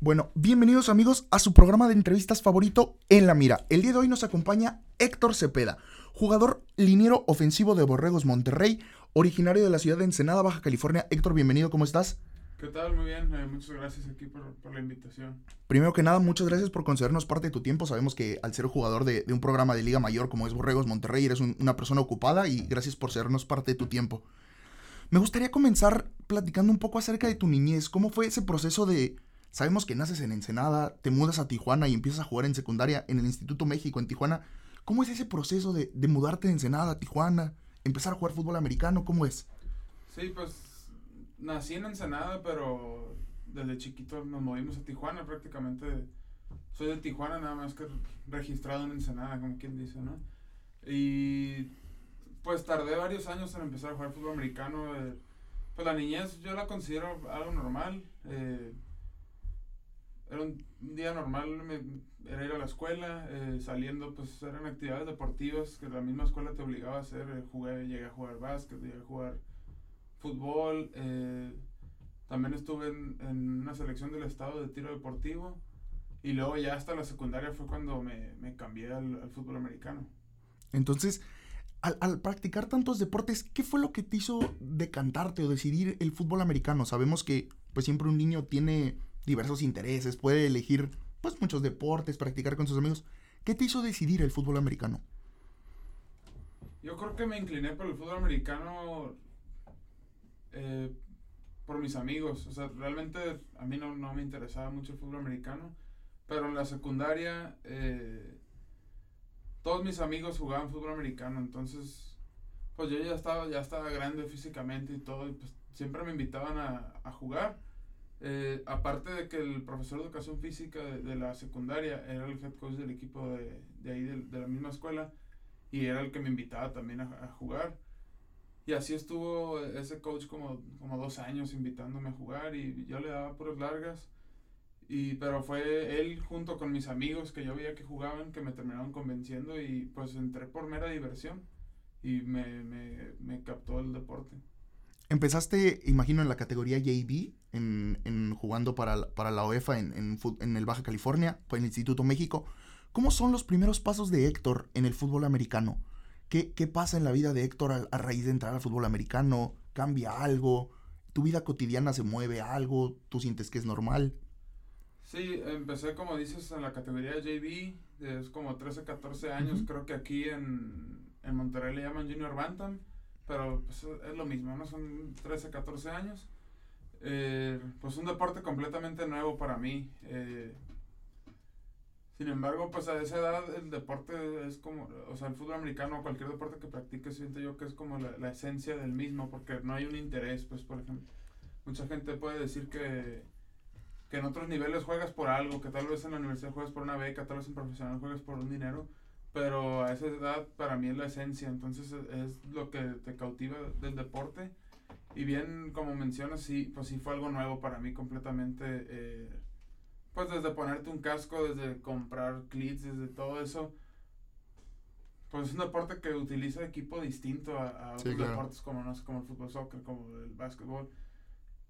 Bueno, bienvenidos amigos a su programa de entrevistas favorito En la Mira. El día de hoy nos acompaña Héctor Cepeda, jugador liniero ofensivo de Borregos Monterrey, originario de la ciudad de Ensenada, Baja California. Héctor, bienvenido, ¿cómo estás? ¿Qué tal? Muy bien, eh, muchas gracias aquí por, por, la invitación. Primero que nada, muchas gracias por concedernos parte de tu tiempo. Sabemos que al ser jugador de, de un programa de Liga Mayor como es Borregos Monterrey, eres un, una persona ocupada y gracias por cedernos parte de tu tiempo. Me gustaría comenzar platicando un poco acerca de tu niñez. ¿Cómo fue ese proceso de... Sabemos que naces en Ensenada, te mudas a Tijuana y empiezas a jugar en secundaria en el Instituto México en Tijuana. ¿Cómo es ese proceso de, de mudarte de Ensenada a Tijuana, empezar a jugar fútbol americano? ¿Cómo es? Sí, pues nací en Ensenada, pero desde chiquito nos movimos a Tijuana prácticamente. Soy de Tijuana nada más que registrado en Ensenada, como quien dice, ¿no? Y pues tardé varios años en empezar a jugar fútbol americano. Eh, pues la niñez yo la considero algo normal. Eh, era un día normal, me, era ir a la escuela, eh, saliendo pues eran actividades deportivas que la misma escuela te obligaba a hacer. Eh, jugué, llegué a jugar básquet, llegué a jugar fútbol. Eh, también estuve en, en, una selección del estado de tiro deportivo. Y luego ya hasta la secundaria fue cuando me, me cambié al, al, fútbol americano. Entonces, al, al, practicar tantos deportes, ¿qué fue lo que te hizo decantarte o decidir el fútbol americano? Sabemos que pues siempre un niño tiene diversos intereses, puede elegir pues muchos deportes, practicar con sus amigos. ¿Qué te hizo decidir el fútbol americano? Yo creo que me incliné por el fútbol americano eh, por mis amigos. O sea, realmente a mí no, no, me interesaba mucho el fútbol americano. Pero en la secundaria, eh, todos mis amigos jugaban fútbol americano. Entonces, pues yo ya estaba, ya estaba grande físicamente y todo. Y pues siempre me invitaban a, a jugar. Eh, aparte de que el profesor de educación física de, la secundaria era el head coach del equipo de, ahí, de, la misma escuela, y era el que me invitaba también a, jugar. Y así estuvo ese coach como, como dos años invitándome a jugar y yo le daba puras largas. Y, pero fue él junto con mis amigos que yo veía que jugaban que me terminaron convenciendo y pues entré por mera diversión y me, me captó el deporte. Empezaste, imagino, en la categoría JV, en, en jugando para, para la UEFA en, en, en, el Baja California, por el Instituto México. ¿Cómo son los primeros pasos de Héctor en el fútbol americano? ¿Qué, qué pasa en la vida de Héctor a, a, raíz de entrar al fútbol americano? ¿Cambia algo? ¿Tu vida cotidiana se mueve algo? ¿Tú sientes que es normal? Sí, empecé, como dices, en la categoría JV, es como 13, 14 años. Uh -huh. Creo que aquí en, en Monterrey le llaman Junior Bantam pero pues, es lo mismo, ¿no? Son 13, 14 años. Eh, pues un deporte completamente nuevo para mí. Eh, sin embargo, pues a esa edad el deporte es como, o sea, el fútbol americano o cualquier deporte que practique, siento yo que es como la, la, esencia del mismo, porque no hay un interés, pues por ejemplo, mucha gente puede decir que, que en otros niveles juegas por algo, que tal vez en la universidad juegas por una beca, tal vez en profesional juegas por un dinero, pero a esa edad para mí es la esencia, entonces es lo que te cautiva del deporte. Y bien, como mencionas, sí, pues sí fue algo nuevo para mí completamente. Eh, pues desde ponerte un casco, desde comprar clips, desde todo eso. Pues es un deporte que utiliza equipo distinto a, a otros sí, claro. deportes como, no sé, como el fútbol, soccer, como el básquetbol.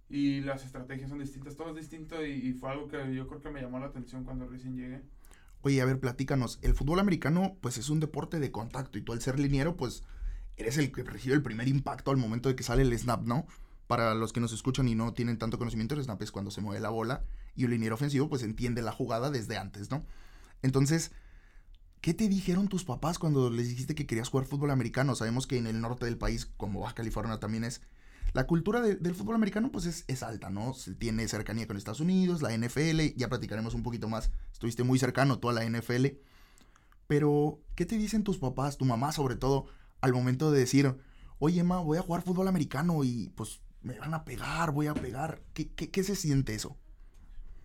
Y las estrategias son distintas, todo es distinto y, y fue algo que yo creo que me llamó la atención cuando recién llegué. Oye, a ver, platícanos. El fútbol americano, pues es un deporte de contacto y tú al ser liniero, pues eres el que recibe el primer impacto al momento de que sale el snap, ¿no? Para los que nos escuchan y no tienen tanto conocimiento, el snap es cuando se mueve la bola y el liniero ofensivo, pues entiende la jugada desde antes, ¿no? Entonces, ¿qué te dijeron tus papás cuando les dijiste que querías jugar fútbol americano? Sabemos que en el norte del país, como Baja California también es, la cultura de, del fútbol americano pues es, es, alta, ¿no? Se tiene cercanía con Estados Unidos, la NFL, ya platicaremos un poquito más, estuviste muy cercano tú a la NFL, pero ¿qué te dicen tus papás, tu mamá sobre todo, al momento de decir, oye, ma, voy a jugar fútbol americano y pues me van a pegar, voy a pegar? ¿Qué, qué, qué se siente eso?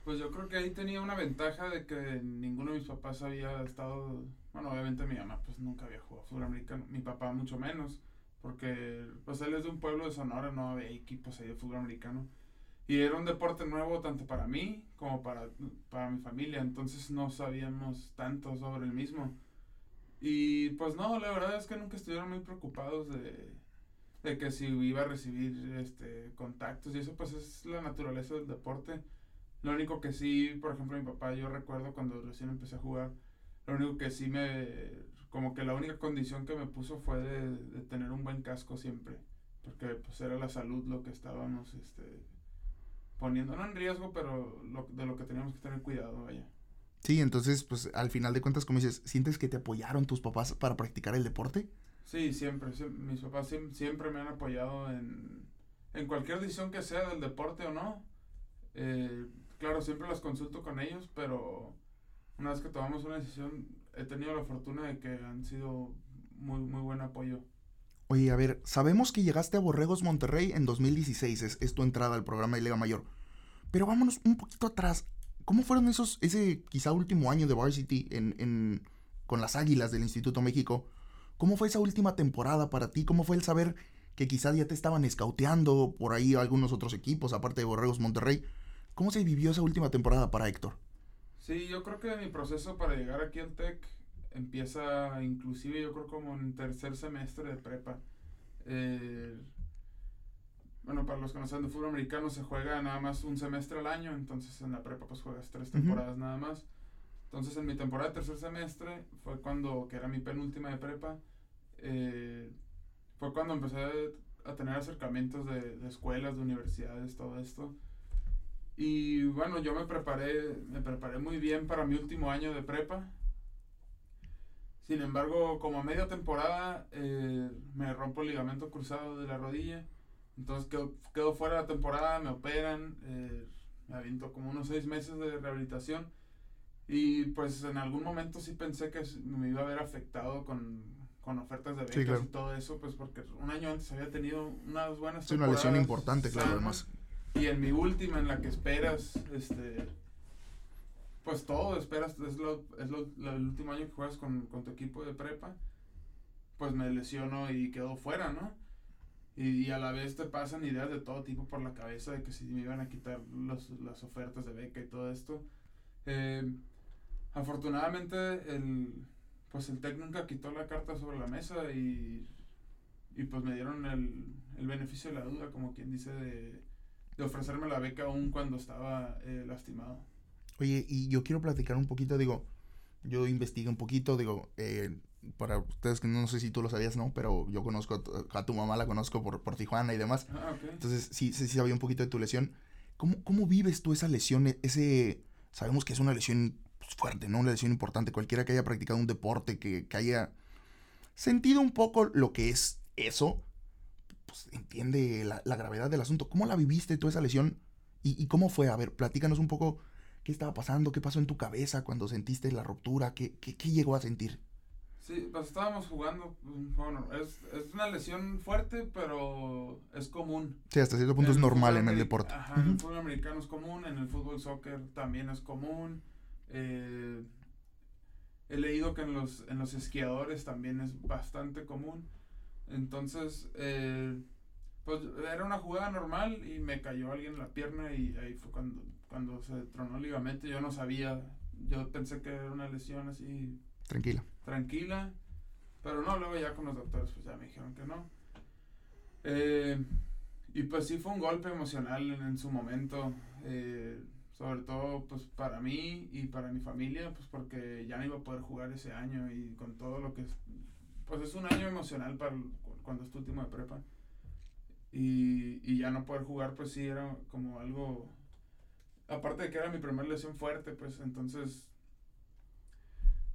Pues yo creo que ahí tenía una ventaja de que ninguno de mis papás había estado, bueno, obviamente mi mamá pues nunca había jugado fútbol americano, mi papá mucho menos porque pues él es de un pueblo de Sonora, no había equipos ahí de fútbol americano. Y era un deporte nuevo tanto para mí como para, para mi familia, entonces no sabíamos tanto sobre el mismo. Y pues no, la verdad es que nunca estuvieron muy preocupados de, de que si iba a recibir este contactos y eso pues es la naturaleza del deporte. Lo único que sí, por ejemplo, mi papá, yo recuerdo cuando recién empecé a jugar, lo único que sí me, como que la única condición que me puso fue de, de tener un buen casco siempre, porque pues era la salud lo que estábamos, este, poniendo, no en riesgo, pero lo, de lo que teníamos que tener cuidado, vaya. Sí, entonces, pues al final de cuentas, como dices, ¿sientes que te apoyaron tus papás para practicar el deporte? Sí, siempre, mis papás siempre, siempre me han apoyado en, en cualquier decisión que sea del deporte o no. Eh, claro, siempre las consulto con ellos, pero una vez que tomamos una decisión, he tenido la fortuna de que han sido muy, muy buen apoyo. Oye, a ver, sabemos que llegaste a Borregos Monterrey en 2016, es, es tu entrada al programa de Liga Mayor. Pero vámonos un poquito atrás. ¿Cómo fueron esos, ese quizá último año de Varsity en, en, con las Águilas del Instituto México? ¿Cómo fue esa última temporada para ti? ¿Cómo fue el saber que quizá ya te estaban escauteando por ahí algunos otros equipos, aparte de Borregos Monterrey? ¿Cómo se vivió esa última temporada para Héctor? Sí, yo creo que mi proceso para llegar aquí al TEC empieza inclusive yo creo como en tercer semestre de prepa. Eh, bueno, para los que no saben de fútbol americano se juega nada más un semestre al año, entonces en la prepa pues juegas tres temporadas nada más. Entonces en mi temporada de tercer semestre fue cuando, que era mi penúltima de prepa, eh, fue cuando empecé a tener acercamientos de, de, escuelas, de universidades, todo esto. Y bueno, yo me preparé, me preparé muy bien para mi último año de prepa. Sin embargo, como a media temporada eh, me rompo el ligamento cruzado de la rodilla. Entonces quedo, quedo fuera de la temporada, me operan, eh, me aviento como unos seis meses de rehabilitación. Y pues en algún momento sí pensé que me iba a haber afectado con, con ofertas de becas y todo eso, pues porque un año antes había tenido unas buenas Es una lesión importante, claro, además. Y en mi última, en la que esperas, este, pues todo, esperas, es, lo, es lo, el último año que juegas con, con, tu equipo de prepa, pues me lesiono y quedo fuera, ¿no? Y, a la vez te pasan ideas de todo tipo por la cabeza de que si me iban a quitar los, las ofertas de beca y todo esto. Eh, afortunadamente, el, pues el TEC nunca quitó la carta sobre la mesa y, y pues me dieron el, el beneficio de la duda, como quien dice, de, de ofrecerme la beca aún cuando estaba eh, lastimado. Oye, y yo quiero platicar un poquito, digo, yo investigué un poquito, digo, eh, para ustedes que no sé si tú lo sabías, ¿no? Pero yo conozco a tu mamá, la conozco por, por Tijuana y demás. Ah, okay. Entonces, sí, sí, sí sabía un poquito de tu lesión. ¿Cómo, ¿Cómo vives tú esa lesión? Ese, sabemos que es una lesión fuerte, ¿no? Una lesión importante. Cualquiera que haya practicado un deporte, que, que haya sentido un poco lo que es eso, pues entiende la, la, gravedad del asunto. ¿Cómo la viviste tú esa lesión? ¿Y, ¿Y, cómo fue? A ver, platícanos un poco qué estaba pasando, qué pasó en tu cabeza cuando sentiste la ruptura, qué, qué, qué llegó a sentir. Sí, pues estábamos jugando, bueno, es, es, una lesión fuerte, pero es común. Sí, hasta cierto punto en es normal en el deporte. Ajá, en el fútbol americano es común, en el fútbol soccer también es común. Eh, he leído que en los, en los esquiadores también es bastante común. Entonces, eh, pues era una jugada normal y me cayó alguien en la pierna y ahí fue cuando, cuando se tronó el ligamento. Yo no sabía, yo pensé que era una lesión así. Tranquila. Tranquila. Pero no, luego ya con los doctores pues ya me dijeron que no. Eh, y pues sí fue un golpe emocional en, en su momento. Eh, sobre todo pues para mí y para mi familia, pues porque ya no iba a poder jugar ese año y con todo lo que... Pues es un año emocional para cuando es tu último de prepa. Y, y ya no poder jugar pues sí era como algo... Aparte de que era mi primera lesión fuerte, pues entonces...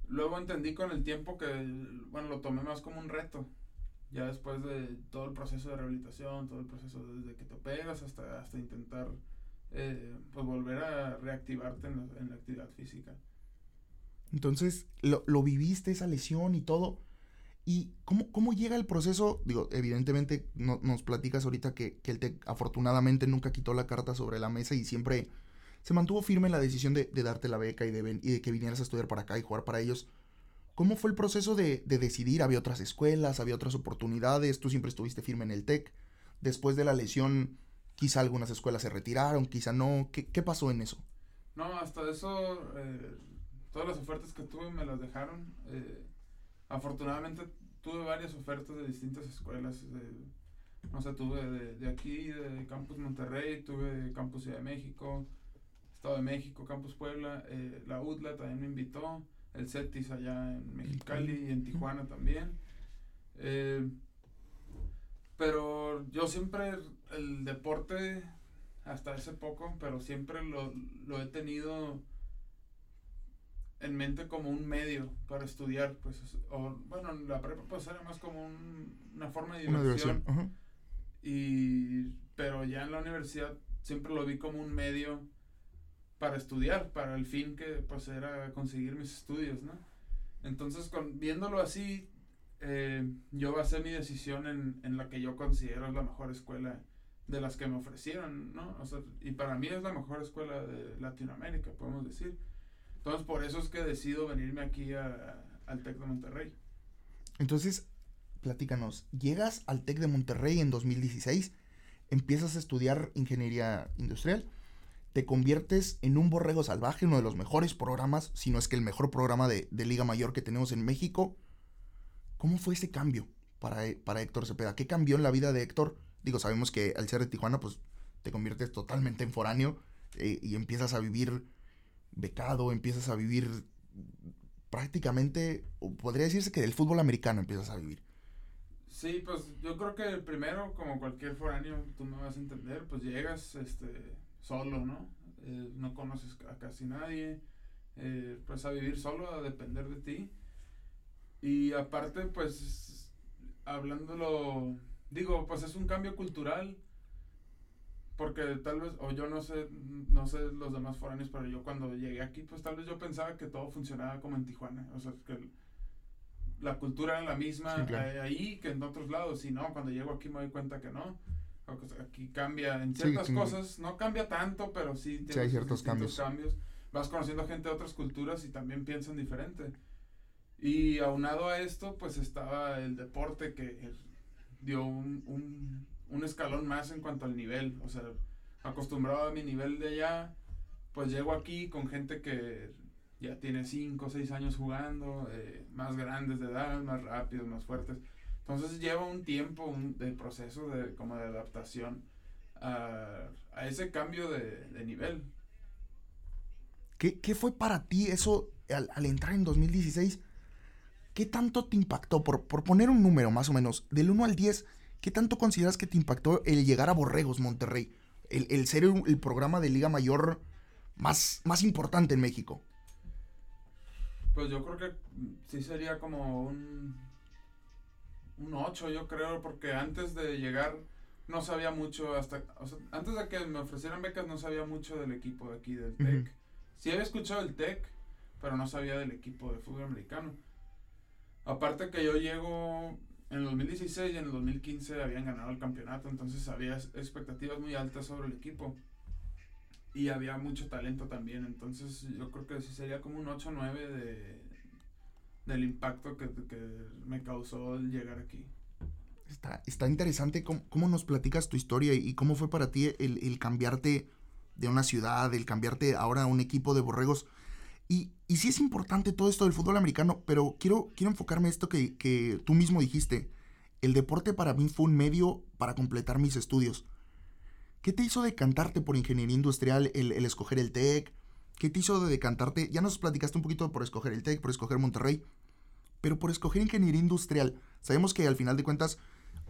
Luego entendí con el tiempo que, bueno, lo tomé más como un reto. Ya después de todo el proceso de rehabilitación, todo el proceso desde que te operas hasta, hasta intentar eh, pues volver a reactivarte en la, en la actividad física. Entonces, lo, lo, viviste esa lesión y todo. ¿Y cómo, cómo llega el proceso? Digo, evidentemente no, nos platicas ahorita que, que el TEC afortunadamente nunca quitó la carta sobre la mesa y siempre se mantuvo firme en la decisión de, de darte la beca y de, y de que vinieras a estudiar para acá y jugar para ellos. ¿Cómo fue el proceso de, de decidir? ¿Había otras escuelas? ¿Había otras oportunidades? ¿Tú siempre estuviste firme en el TEC? Después de la lesión, Quizá algunas escuelas se retiraron, quizá no. ¿Qué, qué pasó en eso? No, hasta eso, eh, todas las ofertas que tuve me las dejaron. Eh, afortunadamente tuve varias ofertas de distintas escuelas. De, no sé, tuve de, de, aquí, de Campus Monterrey, tuve de Campus Ciudad de México, Estado de México, Campus Puebla, eh, la UTLA también me invitó, el CETIS allá en Mexicali y en Tijuana también. Eh, pero yo siempre el deporte, hasta hace poco, pero siempre lo, lo he tenido en mente como un medio para estudiar, pues, o, bueno, la prepa pues era más como una forma de diversión. Y, pero ya en la universidad siempre lo vi como un medio para estudiar, para el fin que pues era conseguir mis estudios, ¿no? Entonces, con, viéndolo así, eh, yo basé mi decisión en, en la que yo considero la mejor escuela de las que me ofrecieron, ¿no? O sea, y para mí es la mejor escuela de Latinoamérica, podemos decir. Entonces, por eso es que decido venirme aquí a, al TEC de Monterrey. Entonces, platícanos, llegas al TEC de Monterrey en 2016, empiezas a estudiar ingeniería industrial, te conviertes en un borrego salvaje, uno de los mejores programas, si no es que el mejor programa de, Liga Mayor que tenemos en México. ¿Cómo fue ese cambio para, para Héctor Cepeda? ¿Qué cambió en la vida de Héctor? Digo, sabemos que al ser de Tijuana, pues te conviertes totalmente en foráneo eh, y empiezas a vivir becado, empiezas a vivir prácticamente, podría decirse que del fútbol americano empiezas a vivir. Sí, pues yo creo que primero, como cualquier foráneo, tú me vas a entender, pues llegas este, solo, ¿no? Eh, no conoces a casi nadie, eh, pues a vivir solo, a depender de ti. Y aparte, pues, hablándolo, digo, pues es un cambio cultural porque tal vez, o yo no sé, no sé los demás foráneos, pero yo cuando llegué aquí, pues tal vez yo pensaba que todo funcionaba como en Tijuana. O sea, que la cultura era la misma ahí que en otros lados. Y no, cuando llego aquí me doy cuenta que no. Aquí cambia en ciertas cosas, no cambia tanto, pero sí tiene hay ciertos cambios. cambios. Vas conociendo gente de otras culturas y también piensan diferente. Y aunado a esto, pues estaba el deporte que dio un un escalón más en cuanto al nivel. O sea, acostumbrado a mi nivel de allá, pues llego aquí con gente que ya tiene 5 o 6 años jugando, eh, más grandes de edad, más rápidos, más fuertes. Entonces lleva un tiempo un, de proceso de, como de adaptación a, a ese cambio de, de nivel. ¿Qué, ¿Qué, fue para ti eso al, al, entrar en 2016? ¿Qué tanto te impactó? Por, por poner un número más o menos, del 1 al 10, ¿Qué tanto consideras que te impactó el llegar a Borregos, Monterrey? El, ser el, programa de Liga Mayor más, más importante en México. Pues yo creo que sí sería como un, un 8, yo creo, porque antes de llegar no sabía mucho, hasta antes de que me ofrecieran becas no sabía mucho del equipo de aquí, del TEC. Sí había escuchado el TEC, pero no sabía del equipo de fútbol americano. Aparte que yo llego en el 2016 y en el 2015 habían ganado el campeonato, entonces había expectativas muy altas sobre el equipo. Y había mucho talento también, entonces yo creo que sí sería como un 8-9 de, del impacto que, que, me causó el llegar aquí. Está, está interesante cómo, cómo, nos platicas tu historia y cómo fue para ti el, el cambiarte de una ciudad, el cambiarte ahora a un equipo de borregos. Y, y sí es importante todo esto del fútbol americano, pero quiero, quiero enfocarme en esto que, que tú mismo dijiste. El deporte para mí fue un medio para completar mis estudios. ¿Qué te hizo decantarte por ingeniería industrial, el, el escoger el TEC? ¿Qué te hizo decantarte? Ya nos platicaste un poquito por escoger el TEC, por escoger Monterrey, pero por escoger ingeniería industrial. Sabemos que al final de cuentas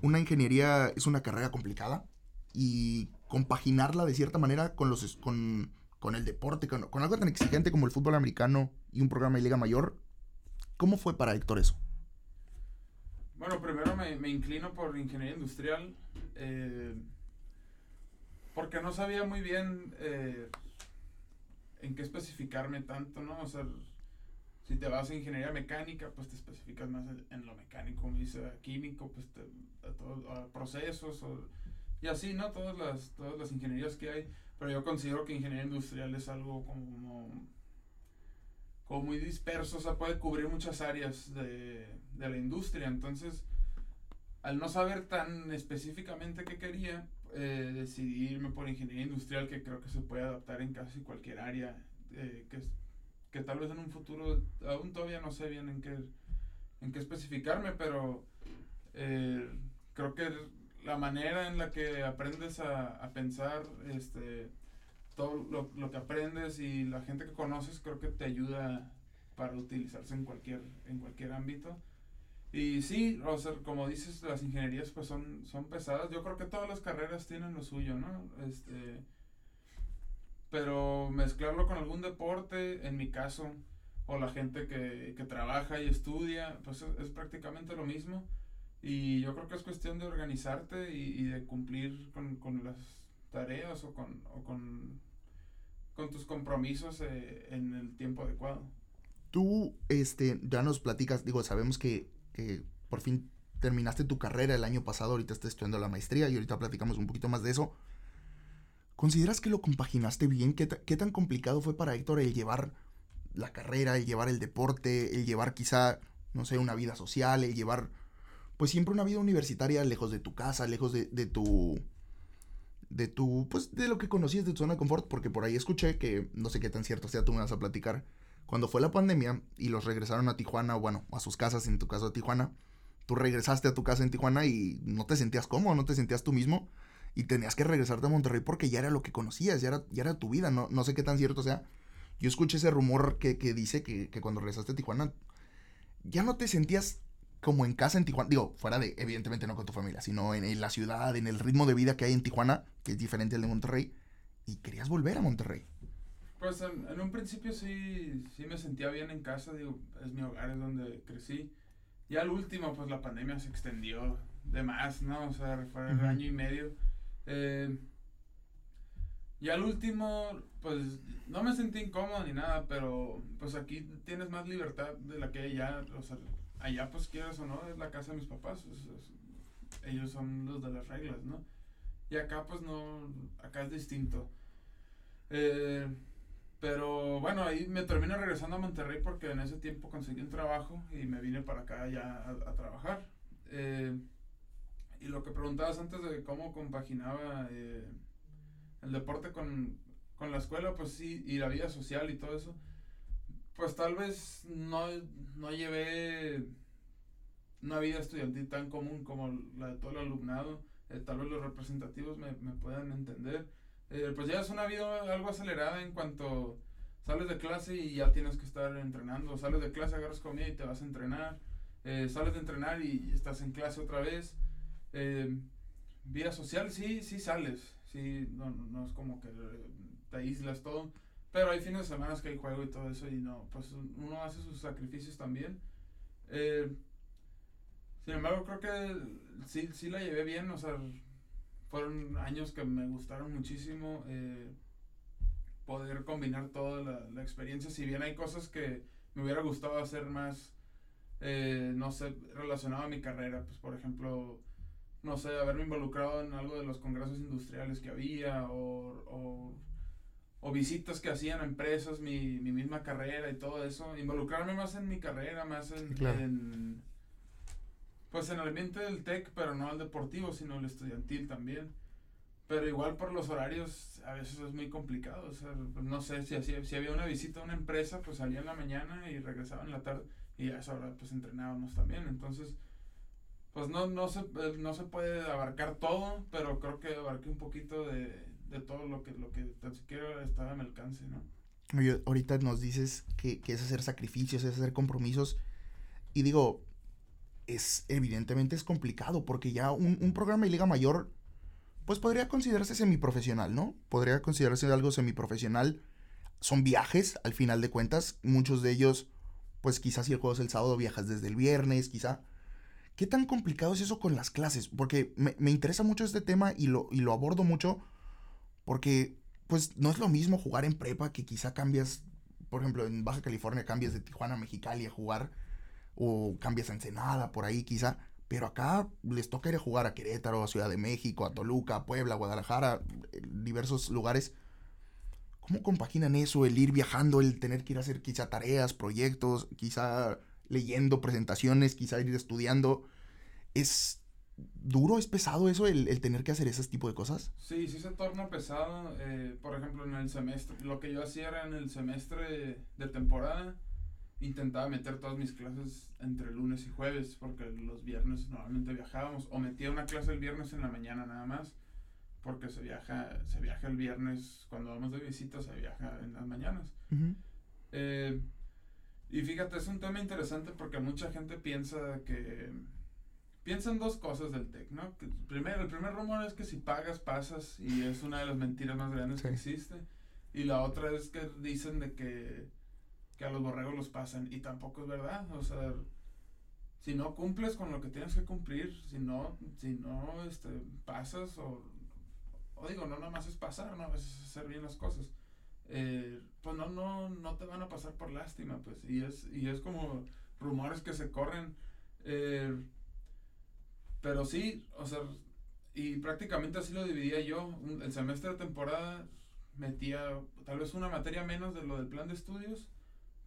una ingeniería es una carrera complicada y compaginarla de cierta manera con, los, con, con el deporte, con, algo tan exigente como el fútbol americano y un programa de Liga Mayor. ¿Cómo fue para Héctor eso? Bueno, primero me, inclino por ingeniería industrial, eh, porque no sabía muy bien eh, en qué especificarme tanto, ¿no? O sea, si te vas a ingeniería mecánica, pues te especificas más en, lo mecánico, dice químico, pues te, a, procesos, y así, ¿no? Todas las, todas las ingenierías que hay. Pero yo considero que ingeniería industrial es algo como, como muy disperso, o sea, puede cubrir muchas áreas de, de la industria. Entonces, al no saber tan específicamente qué quería, eh, decidí irme por ingeniería industrial, que creo que se puede adaptar en casi cualquier área, eh, que, que tal vez en un futuro, aún todavía no sé bien en qué, en qué especificarme, pero eh, creo que la manera en la que aprendes a, a pensar, este, todo lo, lo, que aprendes y la gente que conoces creo que te ayuda para utilizarse en cualquier, en cualquier ámbito. Y sí, o sea, como dices, las ingenierías pues son, son pesadas. Yo creo que todas las carreras tienen lo suyo, ¿no? Este, pero mezclarlo con algún deporte, en mi caso, o la gente que, que trabaja y estudia, pues es, prácticamente lo mismo. Y yo creo que es cuestión de organizarte y, de cumplir con, con, las tareas o con, o con, con tus compromisos eh, en el tiempo adecuado. Tú, este, ya nos platicas, digo, sabemos que, que por fin terminaste tu carrera el año pasado, ahorita estás estudiando la maestría y ahorita platicamos un poquito más de eso. ¿Consideras que lo compaginaste bien? ¿Qué, qué tan complicado fue para Héctor el llevar la carrera, el llevar el deporte, el llevar quizá, no sé, una vida social, el llevar, pues siempre una vida universitaria lejos de tu casa, lejos de, de tu, de tu, pues de lo que conocías de tu zona de confort, porque por ahí escuché que, no sé qué tan cierto sea, tú me vas a platicar, cuando fue la pandemia y los regresaron a Tijuana, bueno, a sus casas, en tu caso a Tijuana, tú regresaste a tu casa en Tijuana y no te sentías cómodo, no te sentías tú mismo y tenías que regresarte a Monterrey porque ya era lo que conocías, ya era, ya era tu vida, no, no sé qué tan cierto sea, yo escuché ese rumor que, que dice que, que, cuando regresaste a Tijuana, ya no te sentías como en casa en Tijuana. Digo, fuera de, evidentemente no con tu familia, sino en, en la ciudad, en el ritmo de vida que hay en Tijuana, que es diferente al de Monterrey. Y querías volver a Monterrey. Pues en, en, un principio sí, sí me sentía bien en casa, digo, es mi hogar, es donde crecí. Y al último, pues la pandemia se extendió de más, ¿no? O sea, fue uh -huh. año y medio. Eh, y al último, pues no me sentí incómodo ni nada, pero pues aquí tienes más libertad de la que o sea, allá pues quieras o no, es la casa de mis papás, ellos son los de las reglas, ¿no? Y acá pues no, acá es distinto. Eh, pero bueno, ahí me termino regresando a Monterrey porque en ese tiempo conseguí un trabajo y me vine para acá ya a, a trabajar. Eh, y lo que preguntabas antes de cómo compaginaba... Eh, el deporte con, con, la escuela, pues sí, y la vida social y todo eso, pues tal vez no, no llevé una vida estudiantil tan común como la de todo el alumnado. Eh, tal vez los representativos me, me puedan entender. Eh, pues ya es una vida algo acelerada en cuanto sales de clase y ya tienes que estar entrenando. Sales de clase, agarras comida y te vas a entrenar. Eh, sales de entrenar y estás en clase otra vez. vida social, sí, sí sales sí, no, no es como que te aíslas todo. Pero hay fines de semana que hay juego y todo eso y no, pues uno hace sus sacrificios también. Eh, sin embargo, creo que sí, sí la llevé bien, o sea, fueron años que me gustaron muchísimo. Eh, poder combinar toda la, la, experiencia, si bien hay cosas que me hubiera gustado hacer más, eh, no sé, relacionado a mi carrera, pues por ejemplo, no sé, haberme involucrado en algo de los congresos industriales que había o, o, o visitas que hacían a empresas, mi, mi, misma carrera y todo eso, involucrarme más en mi carrera, más en, claro. en pues en el ambiente del tech, pero no al deportivo, sino el estudiantil también. Pero igual por los horarios a veces es muy complicado, o sea, pues no sé, si, si, si había una visita a una empresa, pues salía en la mañana y regresaba en la tarde y a esa hora pues entrenábamos también, entonces pues no, no, se, eh, no se puede abarcar todo, pero creo que abarqué un poquito de, de todo lo que, lo que tan siquiera estaba mi alcance, ¿no? Oye, ahorita nos dices que, que, es hacer sacrificios, es hacer compromisos, y digo, es evidentemente es complicado, porque ya un, un programa de Liga Mayor, pues podría considerarse semiprofesional, ¿no? Podría considerarse algo semiprofesional. Son viajes, al final de cuentas, muchos de ellos, pues quizás si el juego es el sábado, viajas desde el viernes, quizá ¿Qué tan complicado es eso con las clases? Porque me, me, interesa mucho este tema y lo, y lo abordo mucho porque pues no es lo mismo jugar en prepa que quizá cambias, por ejemplo, en Baja California cambias de Tijuana a Mexicali a jugar o cambias a Ensenada por ahí quizá, pero acá les toca ir a jugar a Querétaro, a Ciudad de México, a Toluca, a Puebla, a Guadalajara, eh, diversos lugares. ¿Cómo compaginan eso, el ir viajando, el tener que ir a hacer quizá tareas, proyectos, quizá leyendo presentaciones, quizá ir estudiando. ¿Es duro, es pesado eso, el, el tener que hacer ese tipo de cosas? Sí, sí se torna pesado. Eh, por ejemplo, en el semestre, lo que yo hacía era en el semestre de temporada, intentaba meter todas mis clases entre lunes y jueves, porque los viernes normalmente viajábamos, o metía una clase el viernes en la mañana nada más, porque se viaja, se viaja el viernes, cuando vamos de visita se viaja en las mañanas. Eh, y fíjate, es un tema interesante porque mucha gente piensa que... Piensan dos cosas del TEC, ¿no? primero, el primer rumor es que si pagas, pasas, y es una de las mentiras más grandes que existe. Y la otra es que dicen de que, que a los borregos los pasan, y tampoco es verdad. O sea, si no cumples con lo que tienes que cumplir, si no, si no este, pasas, o, o digo, no nada más es pasar, ¿no? A veces es hacer bien las cosas. Eh, pues no, no, no te van a pasar por lástima, pues. Y es, y es como rumores que se corren. Eh, pero sí, o sea, y prácticamente así lo dividía yo. el semestre de temporada metía tal vez una materia menos de lo del plan de estudios,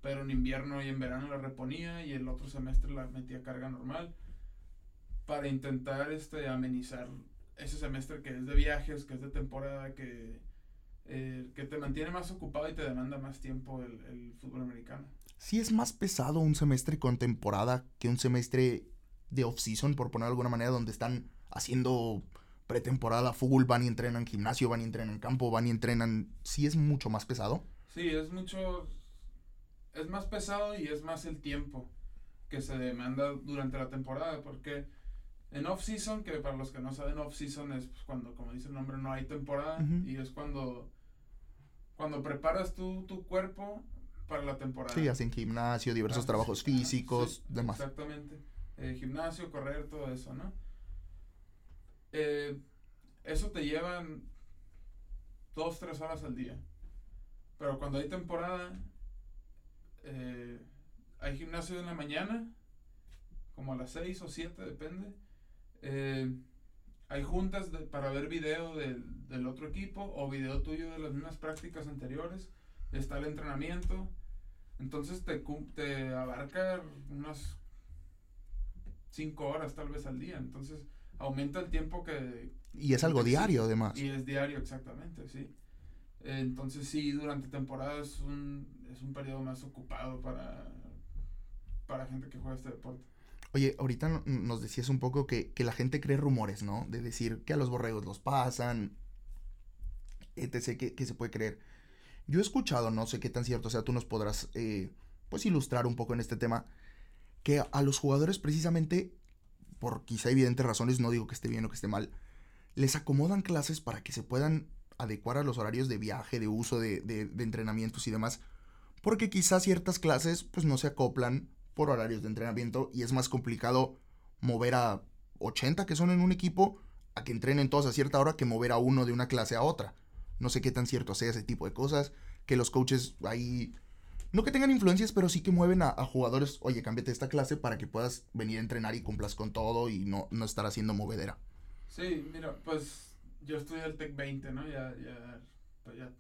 pero en invierno y en verano la reponía y el otro semestre la metía carga normal para intentar este amenizar ese semestre que es de viajes, que es de temporada, que eh, que te mantiene más ocupado y te demanda más tiempo el, fútbol americano. Sí es más pesado un semestre con temporada que un semestre de off-season, por poner de alguna manera, donde están haciendo pretemporada, fútbol, van y entrenan gimnasio, van y entrenan campo, van y entrenan. ¿Sí es mucho más pesado? Sí, es mucho... Es más pesado y es más el tiempo que se demanda durante la temporada, porque en off-season, que para los que no saben, off-season es cuando, como dice el nombre, no hay temporada y es cuando, cuando preparas tu, tu cuerpo para la temporada. Sí, hacen gimnasio, diversos trabajos físicos, demás. Exactamente. Eh, gimnasio, correr, todo eso, ¿no? Eh, eso te llevan dos, tres horas al día. Pero cuando hay temporada, eh, hay gimnasio en la mañana, como a las seis o siete, depende hay juntas para ver video del, otro equipo o video tuyo de las mismas prácticas anteriores. Está el entrenamiento. Entonces te, te abarca unas 5 horas tal vez al día. Entonces aumenta el tiempo que... Y es algo diario además. Y es diario exactamente, sí. Entonces sí, durante temporada es un, es un periodo más ocupado para, para gente que juega este deporte. Oye, ahorita nos decías un poco que, la gente cree rumores, ¿no? De decir que a los borregos los pasan, etc., que, se puede creer. Yo he escuchado, no sé qué tan cierto o sea, tú nos podrás, eh, pues, ilustrar un poco en este tema, que a los jugadores precisamente, por quizá evidentes razones, no digo que esté bien o que esté mal, les acomodan clases para que se puedan adecuar a los horarios de viaje, de uso, de, de, entrenamientos y demás, porque quizá ciertas clases, pues, no se acoplan por horarios de entrenamiento y es más complicado mover a 80 que son en un equipo a que entrenen todos a cierta hora que mover a uno de una clase a otra. No sé qué tan cierto sea ese tipo de cosas, que los coaches ahí, no que tengan influencias, pero sí que mueven a, jugadores, oye, cámbiate esta clase para que puedas venir a entrenar y cumplas con todo y no, no estar haciendo movedera. Sí, mira, pues yo estudié el TEC 20, ¿no? Ya, ya, pues ya.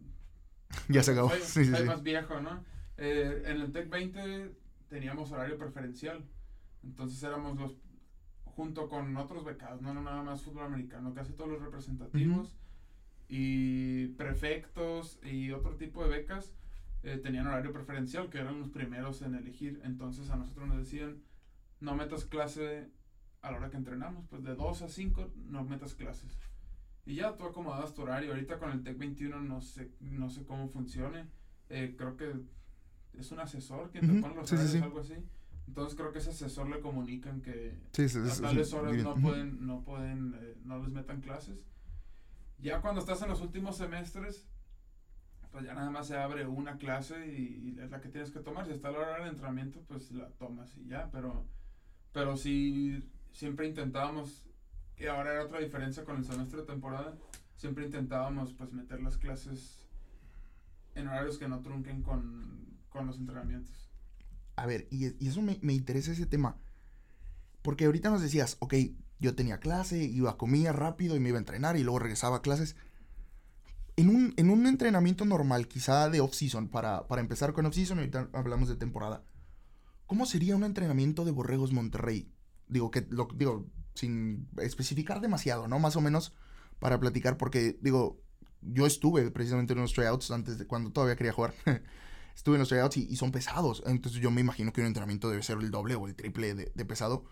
ya se acabó. Soy, sí, más viejo, ¿no? Eh, en el TEC 20 teníamos horario preferencial. Entonces éramos los, junto con otros becados, no, no nada más fútbol americano, casi todos los representativos y prefectos y otro tipo de becas eh, tenían horario preferencial, que eran los primeros en elegir. Entonces a nosotros nos decían, no metas clase a la hora que entrenamos, pues de 2 a 5 no metas clases. Y ya tú acomodabas tu horario. Ahorita con el TEC 21 no sé, no sé cómo funcione. Eh, creo que es un asesor que te pone los horarios, algo así. Entonces creo que ese asesor le comunican que a tales horas no pueden, no pueden, eh, no les metan clases. Ya cuando estás en los últimos semestres, pues ya nada más se abre una clase y, es la que tienes que tomar. Si está la hora de entrenamiento, pues la tomas y ya. Pero, pero sí, siempre intentábamos, y ahora era otra diferencia con el semestre de temporada, siempre intentábamos pues meter las clases en horarios que no trunquen con con los entrenamientos. A ver, y, eso me, interesa ese tema. Porque ahorita nos decías, ok, yo tenía clase, iba, comía rápido y me iba a entrenar y luego regresaba a clases. En un, en un entrenamiento normal, quizá de off-season, para, para empezar con off-season, ahorita hablamos de temporada. ¿Cómo sería un entrenamiento de Borregos Monterrey? Digo, que lo, digo, sin especificar demasiado, ¿no? Más o menos para platicar, porque, digo, yo estuve precisamente en unos tryouts antes de cuando todavía quería jugar. estuve en los tryouts y, son pesados. Entonces yo me imagino que un entrenamiento debe ser el doble o el triple de, pesado.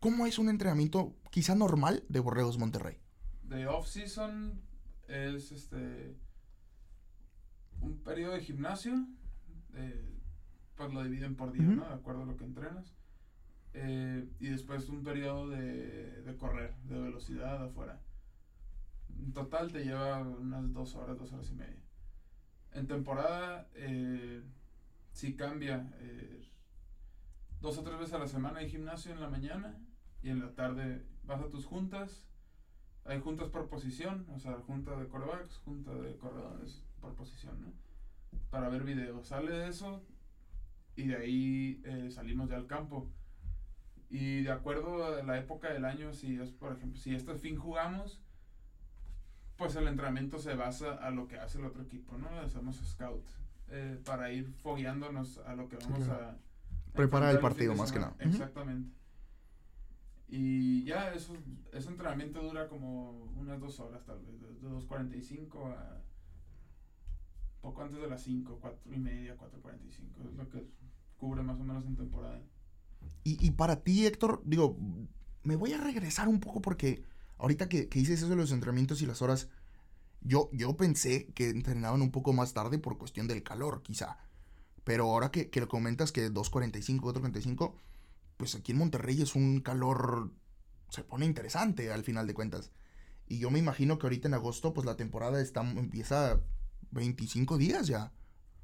¿Cómo es un entrenamiento quizá normal de Borregos Monterrey? De off-season, es este un periodo de gimnasio, eh, pues lo dividen por día, ¿no? De acuerdo a lo que entrenas. Eh, y después un periodo de, de correr, de velocidad afuera. En total te lleva unas dos horas, dos horas y media. En temporada eh, sí cambia. Eh, dos o tres veces a la semana hay gimnasio en la mañana y en la tarde vas a tus juntas. Hay juntas por posición, o sea, junta de corebacks, junta de corredores por posición, ¿no? Para ver videos. Sale de eso y de ahí eh, salimos ya al campo. Y de acuerdo a la época del año, si es, por ejemplo, si este fin jugamos, pues el entrenamiento se basa a lo que hace el otro equipo, ¿no? Hacemos scout eh, para ir fogueándonos a lo que vamos a... Preparar el partido más que nada. Exactamente. Y ya eso, ese entrenamiento dura como unas dos horas tal vez, de 2.45 a poco antes de las 5, 4 y media, 4.45, es lo que cubre más o menos en temporada. Y, y para ti, Héctor, digo, me voy a regresar un poco porque ahorita que, que, dices eso de los entrenamientos y las horas, yo, yo pensé que entrenaban un poco más tarde por cuestión del calor, quizá. Pero ahora que, que lo comentas que 2.45, 4.45, pues aquí en Monterrey es un calor, se pone interesante al final de cuentas. Y yo me imagino que ahorita en agosto, pues la temporada está, empieza 25 días ya.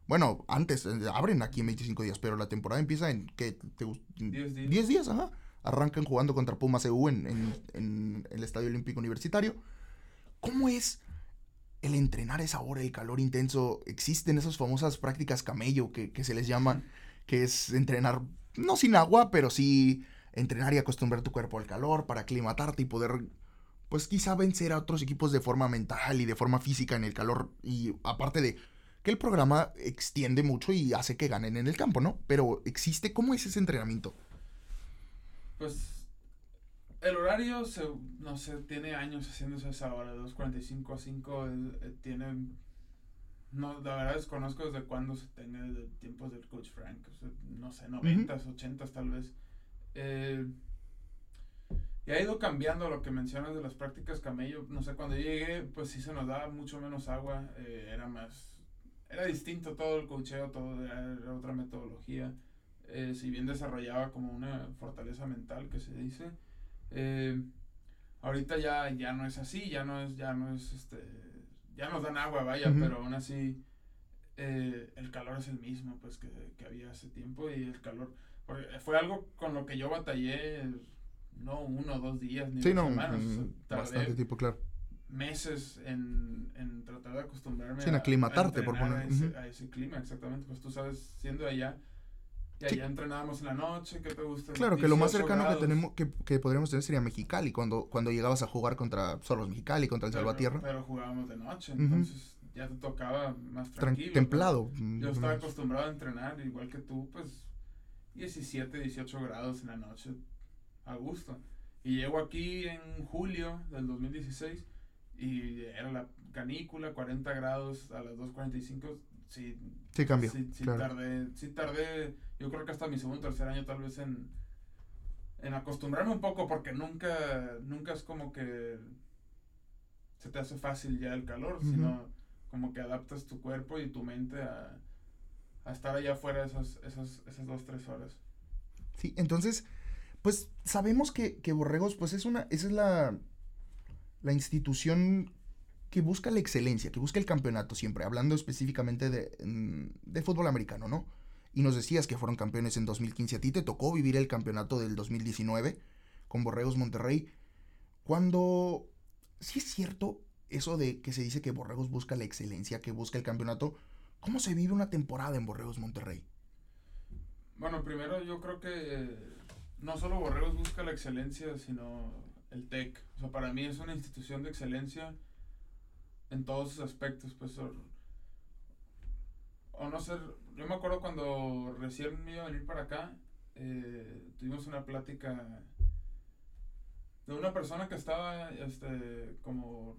Bueno, antes, eh, abren aquí en 25 días, pero la temporada empieza en, ¿qué? Te, 10 días. 10 días, ajá arrancan jugando contra Pumas EU en, en, el Estadio Olímpico Universitario. ¿Cómo es el entrenar esa hora, el calor intenso? Existen esas famosas prácticas camello que, que se les llama, que es entrenar, no sin agua, pero sí entrenar y acostumbrar tu cuerpo al calor para aclimatarte y poder, pues quizá vencer a otros equipos de forma mental y de forma física en el calor. Y aparte de que el programa extiende mucho y hace que ganen en el campo, ¿no? Pero existe, ¿cómo es ese entrenamiento? Pues el horario, se, no sé, tiene años haciéndose esa hora, de 2.45 a 5, eh, tiene... No, la verdad desconozco desde cuándo se tenga, desde tiempos del coach Frank, no sé, 90s, 80s tal vez. Eh, y ha ido cambiando lo que mencionas de las prácticas camello. No sé, cuando llegué, pues sí se nos daba mucho menos agua, eh, era más... Era distinto todo el cocheo, todo era otra metodología. Eh, si bien desarrollaba como una fortaleza mental que se dice, ahorita ya, ya no es así, ya no es, ya no es, este, ya nos dan agua, vaya, pero aún así eh, el calor es el mismo, pues, que, que, había hace tiempo y el calor, fue algo con lo que yo batallé, no uno o dos días, ni sí, no, semanas, bastante tiempo, claro. Meses en, en tratar de acostumbrarme Sin aclimatarte, por poner. A ese, a ese clima, exactamente, pues tú sabes, siendo allá, y allá entrenábamos en la noche, ¿qué te gusta? Claro, que lo más cercano que tenemos que, que, podríamos tener sería Mexicali, cuando, cuando llegabas a jugar contra Solos Mexicali, contra el Salvatierra. Pero jugábamos de noche, entonces ya te tocaba más tranquilo. templado. Yo estaba acostumbrado a entrenar, igual que tú, pues 17, 18 grados en la noche, a gusto. Y llego aquí en julio del 2016 y era la canícula, 40 grados a las 2.45, sí. Sí cambia, sí, sí tardé, sí tardé yo creo que hasta mi segundo tercer año tal vez en, en acostumbrarme un poco porque nunca, nunca es como que se te hace fácil ya el calor, sino como que adaptas tu cuerpo y tu mente a, a estar allá afuera esas, esas, esas dos, tres horas. Sí, entonces, pues sabemos que, que Borregos, pues es una, esa es la, la institución que busca la excelencia, que busca el campeonato siempre, hablando específicamente de, mm, de fútbol americano, ¿no? y nos decías que fueron campeones en 2015. A ti te tocó vivir el campeonato del 2019 con Borregos Monterrey. Cuando sí es cierto eso de que se dice que Borregos busca la excelencia, que busca el campeonato, ¿cómo se vive una temporada en Borregos Monterrey? Bueno, primero yo creo que no solo Borregos busca la excelencia, sino el TEC. O sea, para mí es una institución de excelencia en todos sus aspectos. Pues, o no ser yo me acuerdo cuando recién me iba a venir para acá, eh, tuvimos una plática de una persona que estaba este, como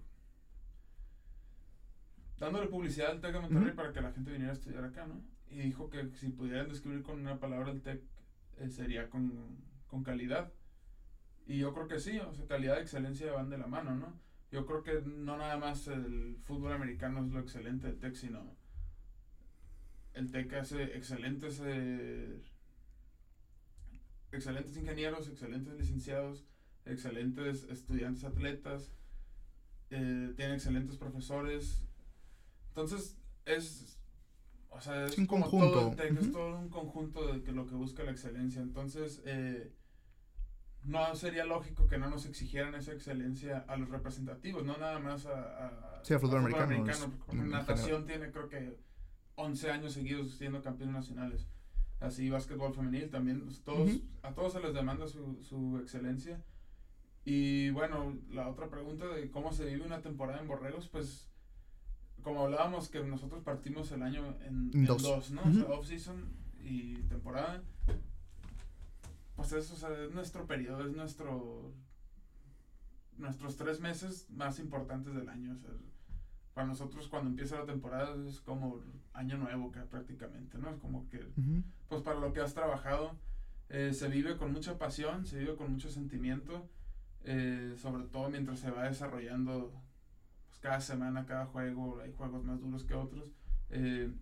dándole publicidad al TEC de Monterrey para que la gente viniera a estudiar acá, ¿no? Y dijo que si pudieran describir con una palabra el TEC eh, sería con, con, calidad. Y yo creo que sí, o sea, calidad y excelencia van de la mano, ¿no? Yo creo que no nada más el fútbol americano es lo excelente del TEC, sino el TEC hace excelentes, eh, excelentes ingenieros, excelentes licenciados, excelentes estudiantes atletas, eh, tiene excelentes profesores. Entonces, es. O sea, es, un como conjunto. todo el TEC, es todo un conjunto de que lo que busca la excelencia. Entonces, eh, no sería lógico que no nos exigieran esa excelencia a los representativos, no nada más a, a, Sí, al fútbol americano, general. natación tiene creo que 11 años seguidos siendo campeones nacionales. Así básquetbol femenil también, pues, todos, Ujú. a todos se les demanda su, su excelencia. Y bueno, la otra pregunta de cómo se vive una temporada en Borregos, pues como hablábamos que nosotros partimos el año en, dos. dos, ¿no? O sea, off-season y temporada. Pues eso, o sea, es nuestro periodo, es nuestro nuestros tres meses más importantes del año. O sea, para nosotros cuando empieza la temporada es como año nuevo que prácticamente, ¿no? Es como que pues para lo que has trabajado. eh, se vive con mucha pasión, se vive con mucho sentimiento, eh, sobre todo mientras se va desarrollando pues, cada semana, cada juego, hay juegos más duros que otros, eh,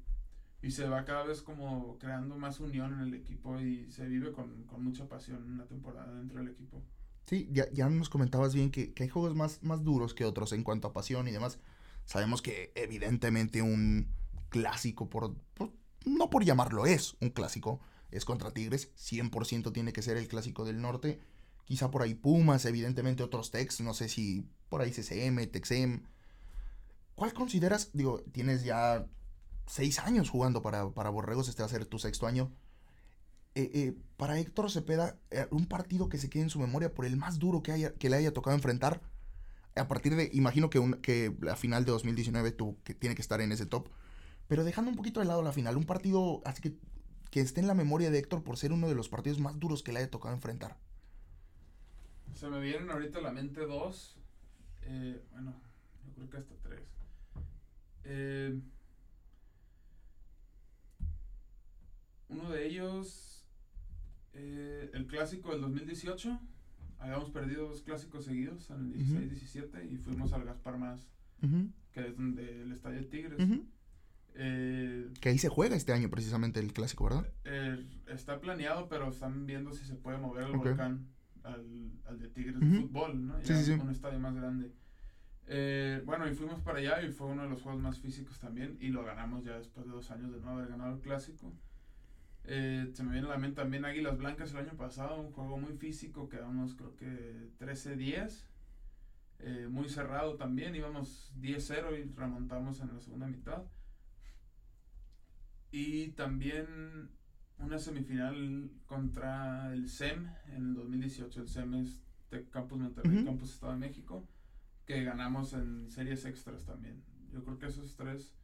y se va cada vez como creando más unión en el equipo y se vive con, con mucha pasión en una temporada dentro del equipo. Sí, ya, ya nos comentabas bien que, que hay juegos más, más duros que otros en cuanto a pasión y demás. Sabemos que evidentemente un clásico, por, por- no por llamarlo es, un clásico, es contra Tigres, 100% tiene que ser el clásico del norte. Quizá por ahí Pumas, evidentemente otros Tex, no sé si por ahí CCM, Texem. ¿Cuál consideras? Digo, tienes ya seis años jugando para, para Borregos, este va a ser tu sexto año. Eh, eh, para Héctor Cepeda, eh, un partido que se quede en su memoria por el más duro que, haya, que le haya tocado enfrentar. A partir de, imagino que, un- que la final de 2019 tuvo, que tiene que estar en ese top. Pero dejando un poquito de lado la final, un partido así que, que esté en la memoria de Héctor por ser uno de los partidos más duros que le haya tocado enfrentar. Se me vienen ahorita a la mente dos, eh, bueno, yo creo que hasta tres. Eh, uno de ellos, eh, el clásico del 2018. Habíamos perdido dos clásicos seguidos en el Ujú. 16-17 y fuimos al Gaspar Más, que es donde el Estadio Tigres. Eh, Que ahí se juega este año precisamente el clásico, ¿verdad? eh, está planeado, pero están viendo si se puede mover el volcán al, al de Tigres de fútbol, ¿no? Ya sí, sí. un estadio más grande. Eh, bueno, y fuimos para allá y fue uno de los juegos más físicos también y lo ganamos ya después de dos años de no haber ganado el clásico. Eh, se me viene a la mente también Águilas Blancas el año pasado, un juego muy físico, quedamos creo que 13-10, eh, muy cerrado también, íbamos 10-0 y remontamos en la segunda mitad. Y también una semifinal contra el SEM en el 2018. El SEM es Tec Campus Monterrey. Campus Estado de México, que ganamos en series extras también. Yo creo que esos tres,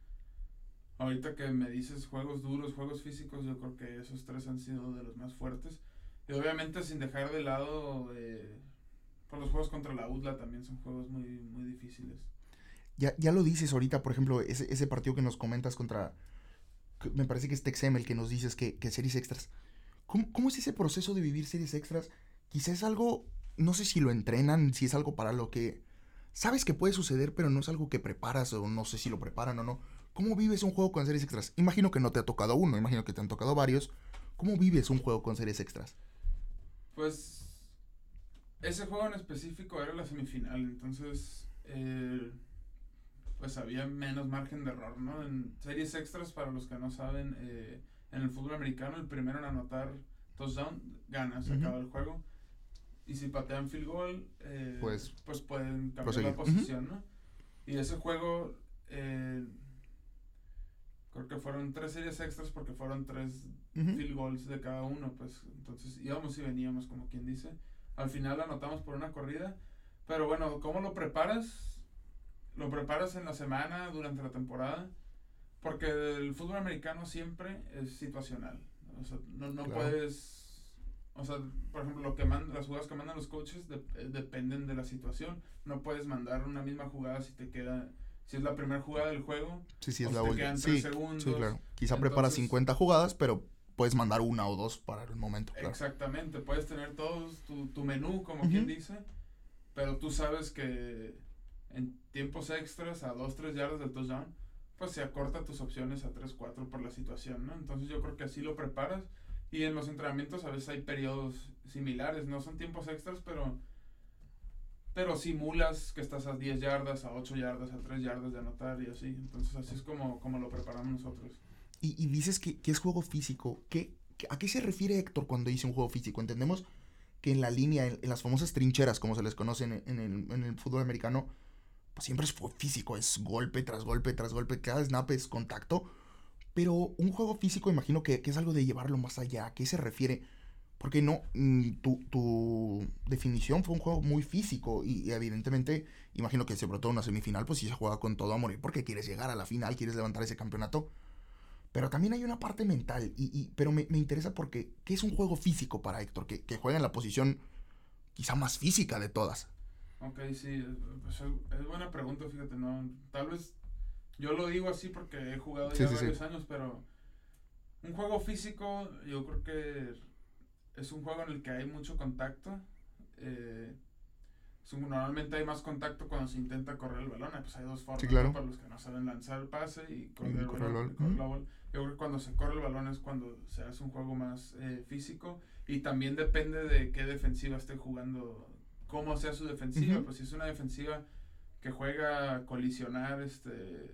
ahorita que me dices juegos duros, juegos físicos, yo creo que esos tres han sido de los más fuertes. Y obviamente sin dejar de lado, eh, por los juegos contra la UDLA también son juegos muy, muy difíciles. Ya, ya lo dices ahorita, por ejemplo, ese, ese partido que nos comentas contra. Me parece que es Texem el que nos dices que, que series extras. ¿Cómo, ¿Cómo es ese proceso de vivir series extras? Quizás algo. No sé si lo entrenan, si es algo para lo que. Sabes que puede suceder, pero no es algo que preparas, o no sé si lo preparan o no. ¿Cómo vives un juego con series extras? Imagino que no te ha tocado uno, imagino que te han tocado varios. ¿Cómo vives un juego con series extras? Pues ese juego en específico era la semifinal, entonces eh, pues había menos margen de error, ¿no? En series extras, para los que no saben, eh, en el fútbol americano el primero en anotar touchdown gana, se acaba el juego. Y si patean field goal, eh, Pues, pues pueden cambiar proseguir. la posición, ¿no? Y ese juego, eh, creo que fueron tres series extras porque fueron tres Ujú. field goals de cada uno, pues entonces íbamos y veníamos, como quien dice. Al final anotamos por una corrida, pero bueno, ¿cómo lo preparas? Lo preparas en la semana, durante la temporada, porque el fútbol americano siempre es situacional. O sea, no, no Claro. puedes, o sea, por ejemplo, lo que man- las jugadas que mandan los coaches de- eh, dependen de la situación. No puedes mandar una misma jugada si te queda, si es la primera jugada del juego, Sí, sí, es si la te quedan Sí, tres segundos. sí, claro. Quizá preparas Entonces- 50 jugadas, pero puedes mandar una o dos para el momento, claro. Exactamente, puedes tener todos tu, tu menú, como Ujú. quien dice, pero tú sabes que en tiempos extras a 2, 3 yardas del touchdown, pues se acorta tus opciones a 3, 4 por la situación, ¿no? Entonces yo creo que así lo preparas y en los entrenamientos a veces hay periodos similares, no son tiempos extras, pero pero simulas que estás a 10 yardas, a 8 yardas, a 3 yardas de anotar y así. Entonces así es como, como lo preparamos nosotros. Y, dices que, que, es juego físico. ¿Qué, ¿A qué se refiere Héctor cuando dice un juego físico? Entendemos que en la línea, en, las famosas trincheras, como se les conoce en, en, el, en, el, fútbol americano, pues siempre es físico, es golpe tras golpe tras golpe, cada snap es contacto. Pero un juego físico imagino que, que es algo de llevarlo más allá. ¿A qué se refiere? Porque no, tu, tu, definición fue un juego muy físico y, evidentemente, imagino que sobre todo una semifinal, pues sí se juega con todo a morir porque quieres llegar a la final, quieres levantar ese campeonato. Pero también hay una parte mental, y, y pero me, me, interesa porque, ¿qué es un juego físico para Héctor? Que, que, juega en la posición quizá más física de todas. Ok, sí, pues es buena pregunta, fíjate, ¿no? Tal vez yo lo digo así porque he jugado ya sí, varios sí. años, pero un juego físico yo creo que es un juego en el que hay mucho contacto. Eh, normalmente hay más contacto cuando se intenta correr el balón. Pues hay dos formas sí, claro. para los que no saben lanzar el pase y correr, el, balón, correr la bola. Yo creo que cuando se corre el balón es cuando se hace un juego más eh, físico y también depende de qué defensiva esté jugando, cómo sea su defensiva. Pues si es una defensiva que juega a colisionar este,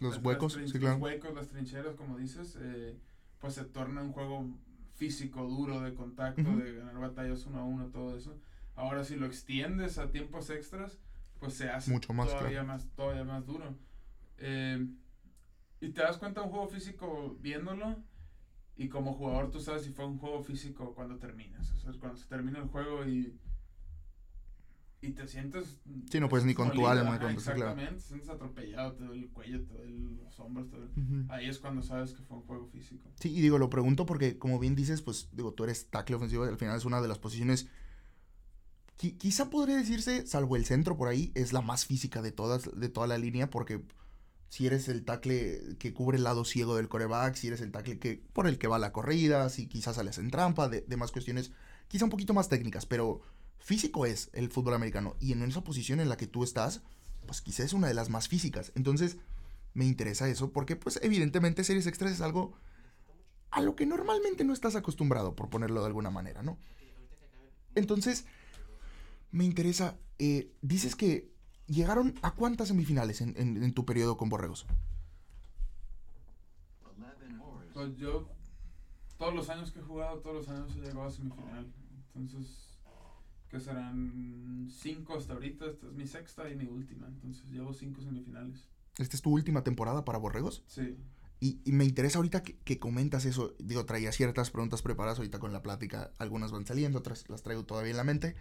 los huecos, las, sí, claro. los huecos, las trincheras, como dices, eh, pues se torna un juego físico, duro, de contacto, uh -huh. de ganar batallas uno a uno, todo eso. Ahora si lo extiendes a tiempos extras, pues se hace Mucho más, todavía, claro. más, todavía más duro. Eh, y te das cuenta un juego físico viéndolo y como jugador tú sabes si fue un juego físico cuando terminas. O sea, cuando se termina el juego y, y te sientes... Sí, no puedes ni con tu alma. Ajá, exactamente, claro. te sientes atropellado, te duele el cuello, te duele los hombros, te duele... uh -huh. ahí es cuando sabes que fue un juego físico. Sí, y digo, lo pregunto porque como bien dices, pues digo, tú eres tackle ofensivo, al final es una de las posiciones... Qui quizá podría decirse, salvo el centro por ahí, es la más física de todas, de toda la línea, porque si eres el tackle que cubre el lado ciego del coreback, si eres el tackle que, por el que va la corrida, si quizás sales en trampa, de, de más cuestiones, quizá un poquito más técnicas, pero físico es el fútbol americano. Y en esa posición en la que tú estás, pues quizás es una de las más físicas. Entonces, me interesa eso porque, pues, evidentemente, series extras es algo a lo que normalmente no estás acostumbrado, por ponerlo de alguna manera, ¿no? Entonces, me interesa, eh, dices que llegaron a cuántas semifinales en, tu periodo con Borregos. Pues yo, todos los años que he jugado, todos los años he llegado a semifinal. Entonces, que serán cinco hasta ahorita. Esta es mi sexta y mi última. Entonces llevo cinco semifinales. ¿Esta es tu última temporada para Borregos? Sí. Y, y me interesa ahorita que, que, comentas eso. Digo, traía ciertas preguntas preparadas ahorita con la plática. Algunas van saliendo, otras las traigo todavía en la mente.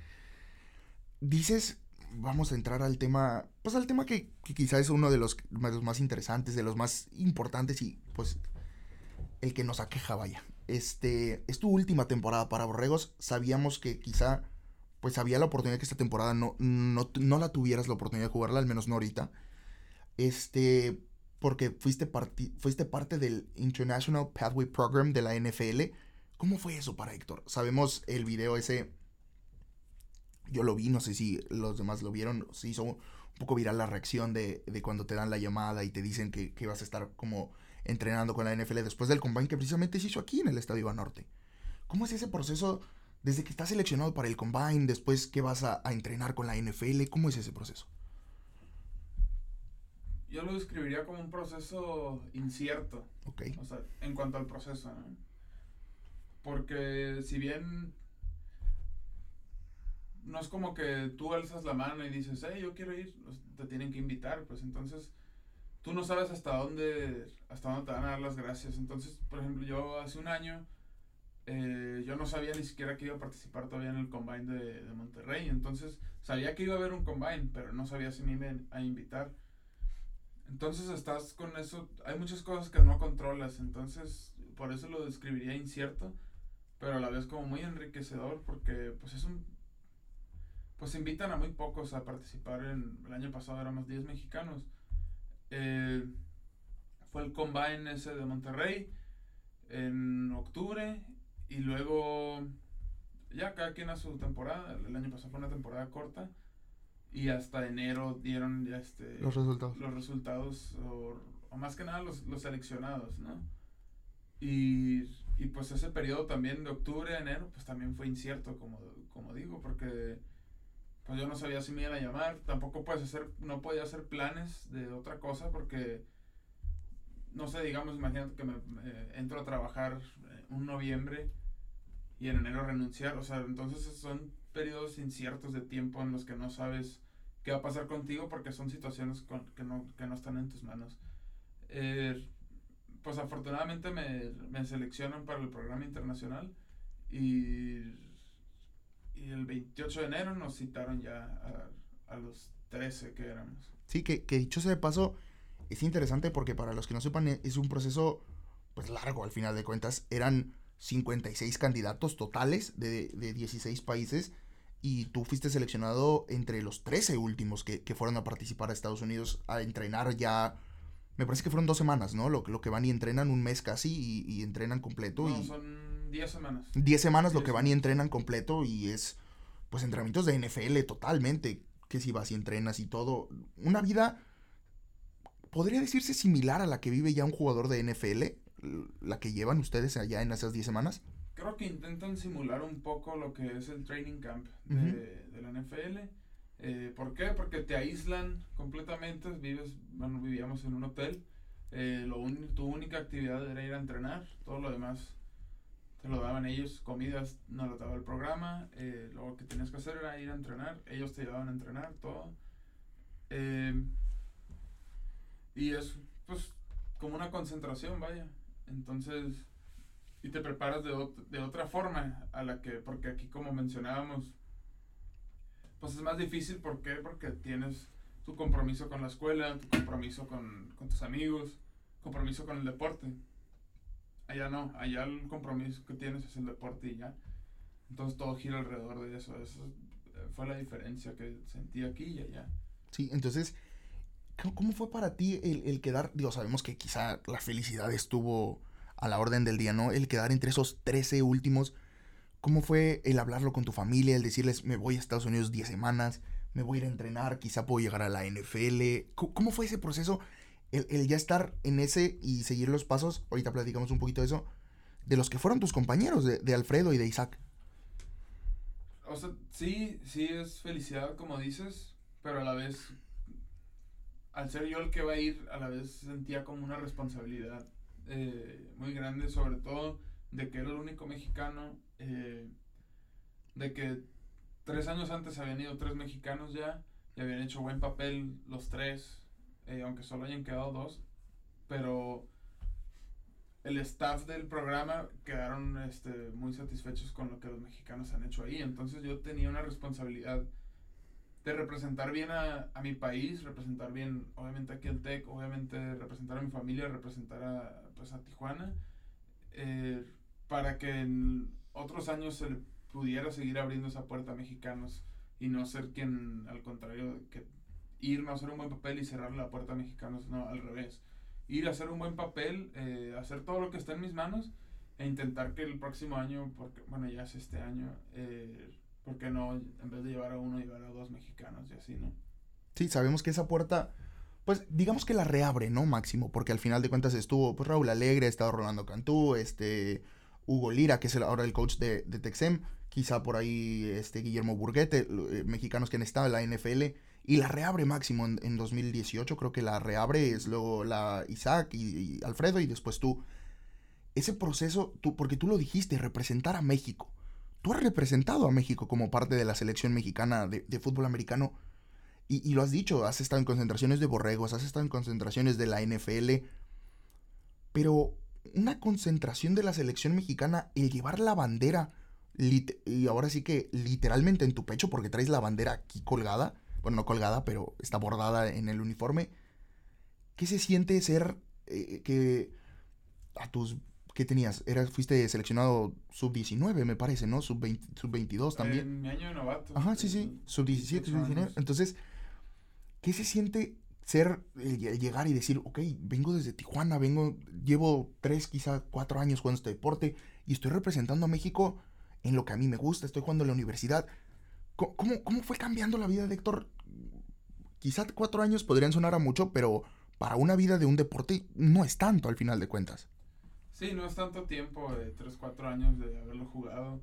Dices, vamos a entrar al tema, pues al tema que, que quizás es uno de los, de los más interesantes, de los más importantes y pues el que nos aqueja, vaya. Este, es tu última temporada para Borregos. Sabíamos que quizá pues había la oportunidad que esta temporada no, no, no la tuvieras la oportunidad de jugarla, al menos no ahorita. Este, porque fuiste, fuiste parte del International Pathway Program de la NFL. ¿Cómo fue eso para Héctor? Sabemos el video ese, yo lo vi, no sé si los demás lo vieron, se hizo un poco viral la reacción de, de cuando te dan la llamada y te dicen que, que vas a estar como entrenando con la NFL después del combine que precisamente se hizo aquí en el Estadio Banorte. ¿Cómo es ese proceso desde que estás seleccionado para el combine, después que vas a, a, entrenar con la NFL? ¿Cómo es ese proceso? Yo lo describiría como un proceso incierto. Ok. O sea, en cuanto al proceso, ¿no? Porque si bien no es como que tú alzas la mano y dices, hey, yo quiero ir, te tienen que invitar, pues entonces tú no sabes hasta dónde, hasta dónde te van a dar las gracias. Entonces, por ejemplo, yo hace un año, eh, yo no sabía ni siquiera que iba a participar todavía en el combine de, Monterrey. Entonces, sabía que iba a haber un combine, pero no sabía si me iban a invitar. Entonces, estás con eso. Hay muchas cosas que no controlas. Entonces, por eso lo describiría incierto, pero a la vez como muy enriquecedor, porque pues es un. Pues invitan a muy pocos a participar. En, el año pasado éramos 10 mexicanos. Eh, fue el combine ese de Monterrey en octubre y luego ya cada quien a su temporada. El año pasado fue una temporada corta y hasta enero dieron ya este los resultados los resultados o, más que nada los, los seleccionados no y, y, pues ese periodo también de octubre a enero pues también fue incierto como, como digo porque pues yo no sabía si me iban a llamar tampoco puedes hacer no podía hacer planes de otra cosa porque no sé digamos imagínate que me, entro a trabajar un noviembre y en enero renunciar o sea entonces son periodos inciertos de tiempo en los que no sabes qué va a pasar contigo porque son situaciones que, no, que no están en tus manos. Eh, pues afortunadamente me, me, seleccionan para el programa internacional y, y, el 28 de enero nos citaron ya a, a los 13 que éramos. Sí, que, que dicho sea de paso, es interesante porque para los que no sepan es un proceso pues largo al final de cuentas. Eran 56 candidatos totales de, de 16 países y tú fuiste seleccionado entre los 13 últimos que, que, fueron a participar a Estados Unidos a entrenar ya. Me parece que fueron dos semanas, ¿no? Lo, lo que van y entrenan un mes casi y, entrenan completo. No, y son 10 semanas. 10 semanas lo que van y entrenan completo y es, pues, entrenamientos de NFL totalmente. Que si vas y entrenas y todo. Una vida, podría decirse similar a la que vive ya un jugador de NFL, la que llevan ustedes allá en esas 10 semanas creo que intentan simular un poco lo que es el training camp de, de la NFL. Eh, ¿Por qué? Porque te aíslan completamente, vives, bueno, vivíamos en un hotel, eh, lo tu única actividad era ir a entrenar, todo lo demás te lo daban ellos, comidas no lo daba el programa, eh, lo que tenías que hacer era ir a entrenar, ellos te llevaban a entrenar, todo. Y es pues como una concentración, vaya. Entonces, y te preparas de, de otra forma a la que, porque aquí como mencionábamos, pues es más difícil, ¿por qué? Porque tienes tu compromiso con la escuela, tu compromiso con, con tus amigos, compromiso con el deporte. Allá no, allá el compromiso que tienes es el deporte y ya. Entonces todo gira alrededor de eso. Eso fue la diferencia que sentí aquí y allá. Sí, entonces, ¿cómo fue para ti el, el quedar? Digo, sabemos que quizá la felicidad estuvo a la orden del día, ¿no? El quedar entre esos 13 últimos. ¿Cómo fue el hablarlo con tu familia, el decirles, me voy a Estados Unidos 10 semanas, me voy a ir a entrenar, quizá puedo llegar a la NFL? ¿Cómo fue ese proceso? El, ya estar en ese y seguir los pasos, ahorita platicamos un poquito de eso, de los que fueron tus compañeros, de, Alfredo y de Isaac. O sea, sí, sí es felicidad, como dices, pero a la vez, al ser yo el que va a ir, a la vez sentía como una responsabilidad eh, muy grande, sobre todo de que era el único mexicano, eh, de que tres años antes habían ido tres mexicanos ya y habían hecho buen papel los tres, eh, aunque solo hayan quedado dos, pero el staff del programa quedaron este, muy satisfechos con lo que los mexicanos han hecho ahí, entonces yo tenía una responsabilidad de representar bien a, a, mi país, representar bien, obviamente aquí el TEC, obviamente representar a mi familia, representar a, pues, a Tijuana, eh, para que en otros años se le pudiera seguir abriendo esa puerta a mexicanos y no ser quien, al contrario, que ir a hacer un buen papel y cerrar la puerta a mexicanos, no, al revés. Ir a hacer un buen papel, eh, hacer todo lo que está en mis manos e intentar que el próximo año, porque, bueno, ya es este año, eh, ¿por qué no, en vez de llevar a uno, llevar a dos mexicanos y así, no? Sí, sabemos que esa puerta, pues digamos que la reabre, ¿no, Máximo? Porque al final de cuentas estuvo, pues Raúl Alegre, estaba Rolando Cantú, este, Hugo Lira, que es ahora el coach de, de, Texem, quizá por ahí este Guillermo Burguete, eh, mexicanos que han estado en la NFL, y la reabre Máximo en, 2018, creo que la reabre es luego la Isaac y, y Alfredo y después tú. Ese proceso, tú, porque tú lo dijiste, representar a México tú has representado a México como parte de la selección mexicana de, fútbol americano. Y, lo has dicho, has estado en concentraciones de borregos, has estado en concentraciones de la NFL. Pero una concentración de la selección mexicana, el llevar la bandera, y ahora sí que literalmente en tu pecho, porque traes la bandera aquí colgada, bueno, no colgada, pero está bordada en el uniforme. ¿Qué se siente ser eh, que a tus ¿Qué tenías? Era, fuiste seleccionado sub-19, me parece, ¿no? Sub-22 también. En mi año de novato. Ajá, sí, sí. Sub-17, sub-19. Entonces, ¿qué se siente ser, llegar y decir, ok, vengo desde Tijuana, vengo, llevo tres, quizá cuatro años jugando este deporte y estoy representando a México en lo que a mí me gusta, estoy jugando en la universidad. ¿Cómo, ¿Cómo fue cambiando la vida de Héctor? Quizá cuatro años podrían sonar a mucho, pero para una vida de un deporte no es tanto al final de cuentas. Sí, no es tanto tiempo, de tres, cuatro años de haberlo jugado.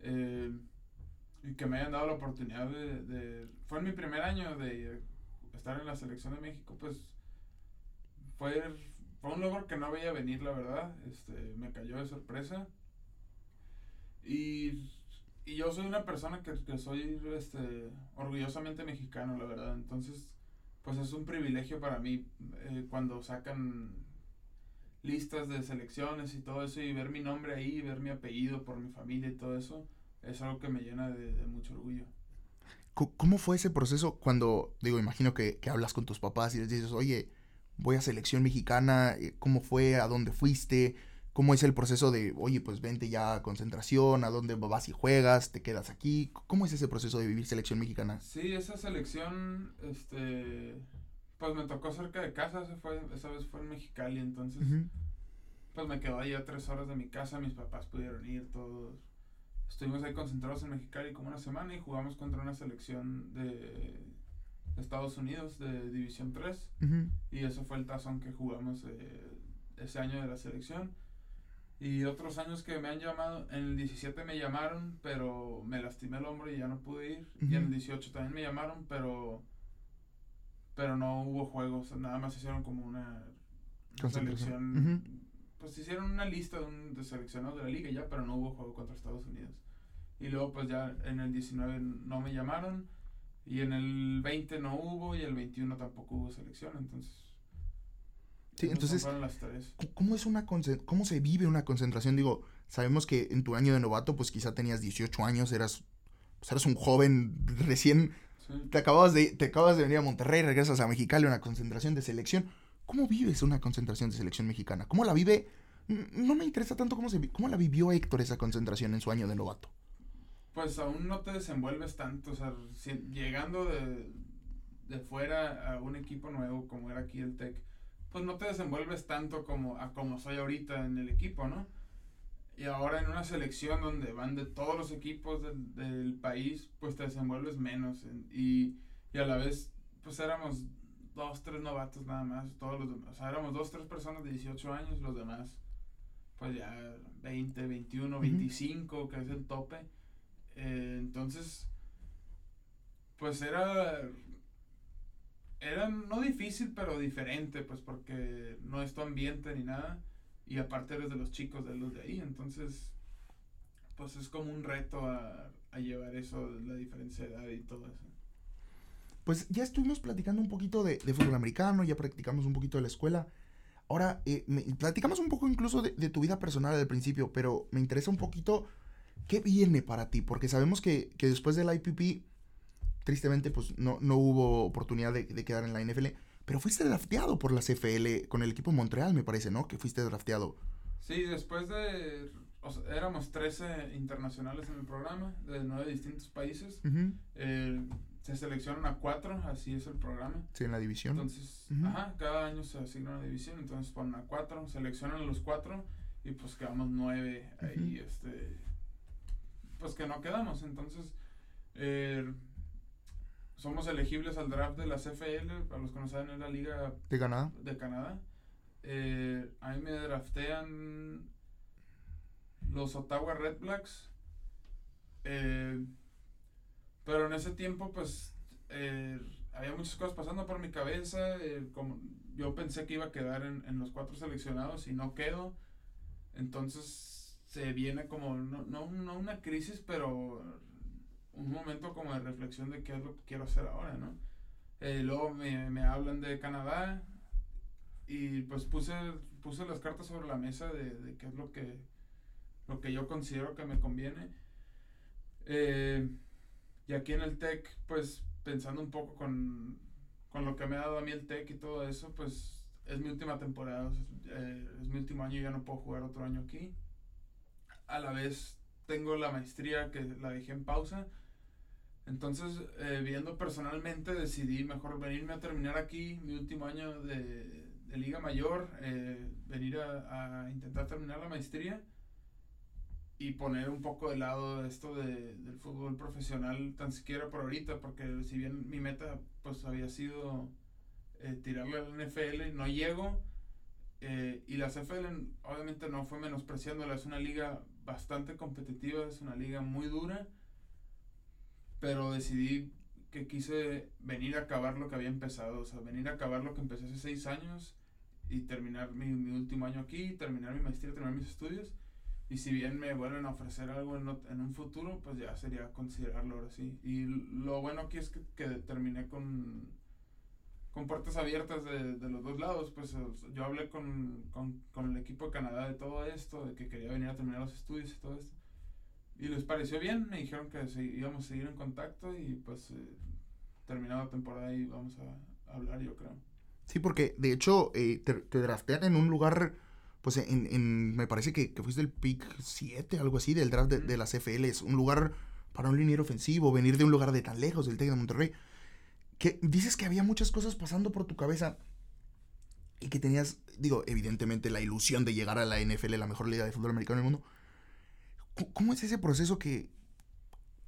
Eh, y que me hayan dado la oportunidad de, Fue mi primer año de estar en la selección de México, pues fue, fue un logro que no veía venir, la verdad. Este, me cayó de sorpresa. Y, y yo soy una persona que, que soy este, orgullosamente mexicano, la verdad. Entonces, pues es un privilegio para mí eh, cuando sacan listas de selecciones y todo eso y ver mi nombre ahí, ver mi apellido por mi familia y todo eso, es algo que me llena de, mucho orgullo. ¿Cómo fue ese proceso cuando, digo, imagino que, que, hablas con tus papás y les dices, oye, voy a selección mexicana, eh, ¿cómo fue? ¿A dónde fuiste? ¿Cómo es el proceso de, oye, pues vente ya a concentración, a dónde vas y juegas, te quedas aquí? ¿Cómo es ese proceso de vivir selección mexicana? Sí, esa selección, este, pues me tocó cerca de casa, esa, fue, esa vez fue en Mexicali, entonces, pues me quedó ahí a tres horas de mi casa, mis papás pudieron ir, todos. Estuvimos ahí concentrados en Mexicali como una semana y jugamos contra una selección de, Estados Unidos de División 3. Y eso fue el tazón que jugamos eh, ese año de la selección. Y otros años que me han llamado, en el 17 me llamaron, pero me lastimé el hombro y ya no pude ir. Y en el 18 también me llamaron, pero pero no hubo juegos, nada más hicieron como una selección. Pues hicieron una lista de, un, de seleccionados de la liga ya, pero no hubo juego contra Estados Unidos. Y luego pues ya en el 19 no me llamaron y en el 20 no hubo y el 21 tampoco hubo selección, entonces Sí, entonces, ¿cómo, es una ¿cómo se vive una concentración? Digo, sabemos que en tu año de novato, pues quizá tenías 18 años, eras, pues eras un joven recién, te, acabas de, te acabas de venir a Monterrey, regresas a Mexicali, una concentración de selección. ¿Cómo vives una concentración de selección mexicana? ¿Cómo la vive? No me interesa tanto cómo, se, cómo la vivió Héctor esa concentración en su año de novato. Pues aún no te desenvuelves tanto, o sea, llegando de, de fuera a un equipo nuevo como era aquí el TEC pues no te desenvuelves tanto como, a como soy ahorita en el equipo, ¿no? Y ahora en una selección donde van de todos los equipos del, país, pues te desenvuelves menos. y, y, a la vez, pues éramos dos, tres novatos nada más, todos los demás. O sea, éramos dos, tres personas de 18 años, los demás, pues ya 20, 21, 25, que es el tope. Eh, entonces, pues era era no difícil, pero diferente, pues porque no es tu ambiente ni nada. Y aparte eres de los chicos de los de ahí, entonces, pues es como un reto a, llevar eso, la diferencia de edad y todo eso. Pues ya estuvimos platicando un poquito de, fútbol americano, ya practicamos un poquito de la escuela. Ahora, eh, platicamos un poco incluso de, de, tu vida personal al principio, pero me interesa un poquito qué viene para ti, porque sabemos que, que después del IPP tristemente pues no, no hubo oportunidad de, quedar en la NFL, pero fuiste drafteado por la CFL con el equipo Montreal, me parece, ¿no? Que fuiste drafteado. Sí, después de... éramos 13 internacionales en el programa, de nueve distintos países. Eh, se seleccionan a cuatro, así es el programa. Sí, en la división. Entonces, ajá, cada año se asigna una división, entonces ponen a cuatro, seleccionan a los cuatro y pues quedamos nueve ahí, este... Pues que no quedamos, entonces... Eh, somos elegibles al draft de la CFL, para los que no saben, es la liga de Canadá. De Canadá. Eh, ahí me draftean los Ottawa Red Blacks. Eh, pero en ese tiempo, pues, eh, había muchas cosas pasando por mi cabeza. como yo pensé que iba a quedar en, en, los cuatro seleccionados y no quedo. Entonces se viene como, no, no, no una crisis, pero un momento como de reflexión de qué es lo que quiero hacer ahora, ¿no? Eh, luego me, me, hablan de Canadá y pues puse, puse las cartas sobre la mesa de, de qué es lo que, lo que yo considero que me conviene. Eh, y aquí en el TEC, pues pensando un poco con, con, lo que me ha dado a mí el TEC y todo eso, pues es mi última temporada, eh, es mi último año ya no puedo jugar otro año aquí. A la vez tengo la maestría que la dejé en pausa entonces, eh, viendo personalmente, decidí mejor venirme a terminar aquí mi último año de, Liga Mayor, eh, venir a, intentar terminar la maestría y poner un poco de lado esto de, del fútbol profesional, tan siquiera por ahorita, porque si bien mi meta pues había sido eh, tirarle al NFL, no llego. Eh, y la CFL obviamente no fue menospreciándola, es una liga bastante competitiva, es una liga muy dura, pero decidí que quise venir a acabar lo que había empezado, o sea, venir a acabar lo que empecé hace seis años y terminar mi, mi último año aquí, terminar mi maestría, terminar mis estudios y si bien me vuelven a ofrecer algo en, en, un futuro, pues ya sería considerarlo ahora sí. Y lo bueno aquí es que, que terminé con, con puertas abiertas de, de, los dos lados. Pues yo hablé con, con, con, el equipo de Canadá de todo esto, de que quería venir a terminar los estudios y todo esto. Y les pareció bien, me dijeron que se, íbamos a seguir en contacto y pues eh, terminada la temporada y vamos a, a, hablar, yo creo. Sí, porque de hecho eh, te, te draftean en un lugar pues en, en, me parece que, que fuiste el pick 7, algo así, del draft de, de las CFL. Es un lugar para un liniero ofensivo, venir de un lugar de tan lejos, del TEC de Monterrey. Que dices que había muchas cosas pasando por tu cabeza y que tenías, digo, evidentemente la ilusión de llegar a la NFL, la mejor liga de fútbol americano del mundo. ¿Cómo es ese proceso que,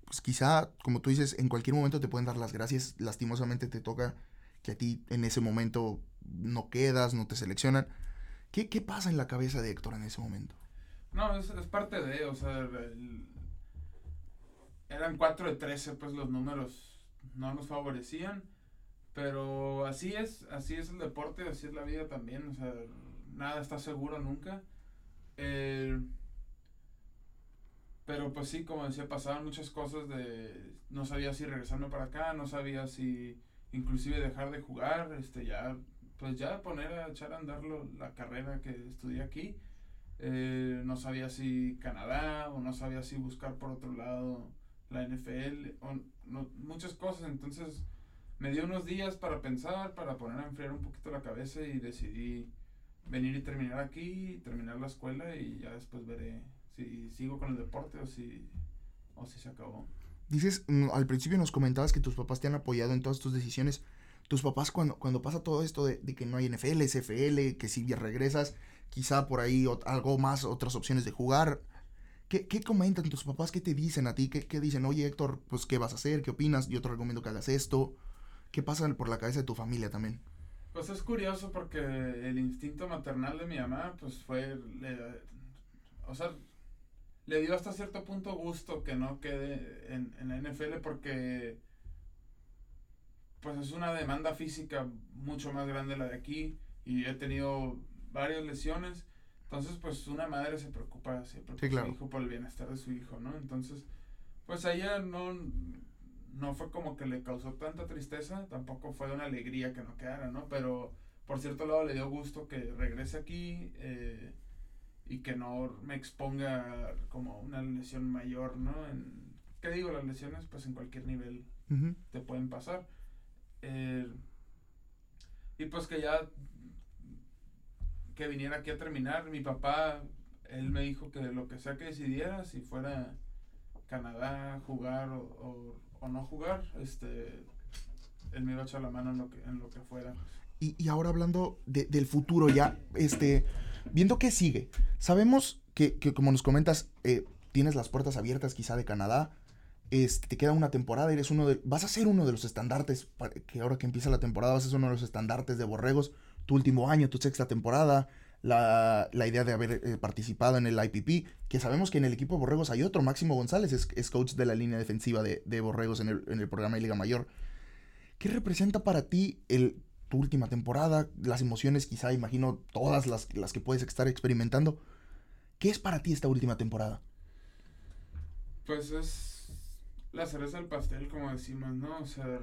pues quizá, como tú dices, en cualquier momento te pueden dar las gracias, lastimosamente te toca que a ti en ese momento no quedas, no te seleccionan? ¿Qué, ¿Qué, pasa en la cabeza de Héctor en ese momento? No, es, parte de, o sea, eran 4 de 13, pues los números no nos favorecían, pero así es, así es el deporte, así es la vida también, o sea, nada está seguro nunca. Eh, pero pues sí, como decía, pasaban muchas cosas de, no sabía si regresarme para acá, no sabía si inclusive dejar de jugar, este, ya pues ya poner a echar a andar lo, la carrera que estudié aquí. Eh, no sabía si Canadá o no sabía si buscar por otro lado la NFL o no, muchas cosas. Entonces me dio unos días para pensar, para poner a enfriar un poquito la cabeza y decidí venir y terminar aquí, terminar la escuela y ya después veré si sigo con el deporte o si, o si se acabó. Dices, mm, al principio nos comentabas que tus papás te han apoyado en todas tus decisiones tus papás cuando, cuando pasa todo esto de, de, que no hay NFL, SFL, que si regresas, quizá por ahí algo más, otras opciones de jugar. ¿Qué, ¿Qué, comentan tus papás? ¿Qué te dicen a ti? ¿Qué, ¿Qué, dicen? Oye, Héctor, pues, ¿qué vas a hacer? ¿Qué opinas? Yo te recomiendo que hagas esto. ¿Qué pasa por la cabeza de tu familia también? Pues es curioso porque el instinto maternal de mi mamá, pues fue, o sea, le dio hasta cierto punto gusto que no quede en, en la NFL porque pues es una demanda física mucho más grande la de aquí y he tenido varias lesiones. Entonces, pues una madre se preocupa siempre por su hijo, por el bienestar de su hijo, ¿no? Entonces, pues a ella no, no fue como que le causó tanta tristeza, tampoco fue una alegría que no quedara, ¿no? Pero por cierto lado le dio gusto que regrese aquí eh, y que no me exponga como una lesión mayor, ¿no? En, ¿Qué digo? Las lesiones, pues en cualquier nivel te pueden pasar. Eh, y pues que ya que viniera aquí a terminar, mi papá, él me dijo que lo que sea que decidiera, si fuera Canadá, jugar o, o, no jugar, este, él me iba a echar la mano en lo que, en lo que fuera. Y, y ahora hablando de, del futuro ya, este, viendo qué sigue, sabemos que, que como nos comentas, eh, tienes las puertas abiertas quizá de Canadá, este, te queda una temporada, eres uno de, vas a ser uno de los estandartes, que ahora que empieza la temporada vas a ser uno de los estandartes de Borregos, tu último año, tu sexta temporada, la, la idea de haber eh, participado en el IPP, que sabemos que en el equipo de Borregos hay otro, Máximo González, es, coach de la línea defensiva de, de Borregos en el, en el, programa de Liga Mayor. ¿Qué representa para ti el, tu última temporada? Las emociones, quizá, imagino, todas las, las que puedes estar experimentando. ¿Qué es para ti esta última temporada? Pues es la cereza del pastel, como decimos, ¿no? O sea,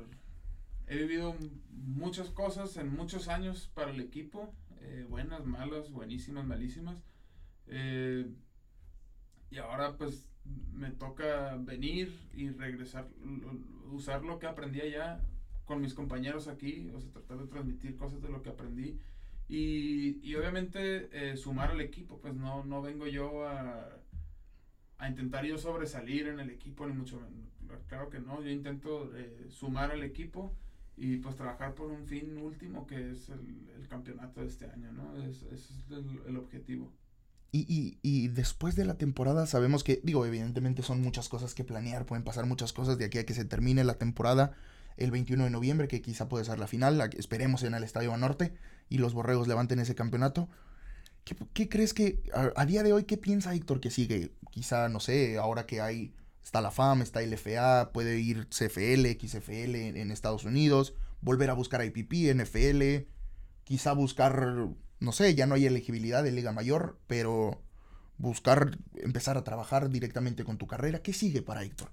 he vivido muchas cosas en muchos años para el equipo, eh, buenas, malas, buenísimas, malísimas. Eh, y ahora pues me toca venir y regresar, usar lo que aprendí allá con mis compañeros aquí, o sea, tratar de transmitir cosas de lo que aprendí. Y, y obviamente eh, sumar al equipo, pues no, no vengo yo a, a intentar yo sobresalir en el equipo, ni mucho menos claro que no, yo intento eh, sumar al equipo y pues trabajar por un fin último que es el, el campeonato de este año, ¿no? Es, ese es el, el, objetivo. Y, y, después de la temporada sabemos que, digo, evidentemente son muchas cosas que planear, pueden pasar muchas cosas de aquí a que se termine la temporada el 21 de noviembre, que quizá puede ser la final, esperemos en el Estadio Norte y los Borregos levanten ese campeonato. ¿Qué, crees que, a, día de hoy, qué piensa Héctor que sigue? Quizá, no sé, ahora que hay, está la FAM, está el FA, puede ir CFL, XFL en, en Estados Unidos, volver a buscar IPP, NFL, quizá buscar no sé, ya no hay elegibilidad de Liga Mayor, pero buscar empezar a trabajar directamente con tu carrera. ¿Qué sigue para Héctor?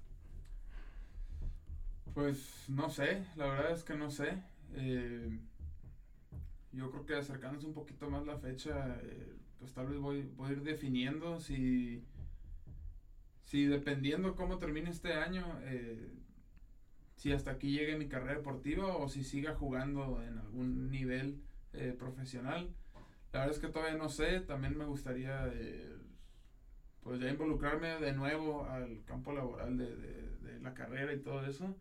Pues no sé, la verdad es que no sé. Eh, yo creo que acercándose un poquito más la fecha, eh, pues tal vez voy, voy, a ir definiendo si, si dependiendo cómo termine este año, eh, si hasta aquí llegue mi carrera deportiva o si siga jugando en algún nivel profesional. La verdad es que todavía no sé, también me gustaría eh, pues ya involucrarme de nuevo al campo laboral de, de, la carrera y todo eso.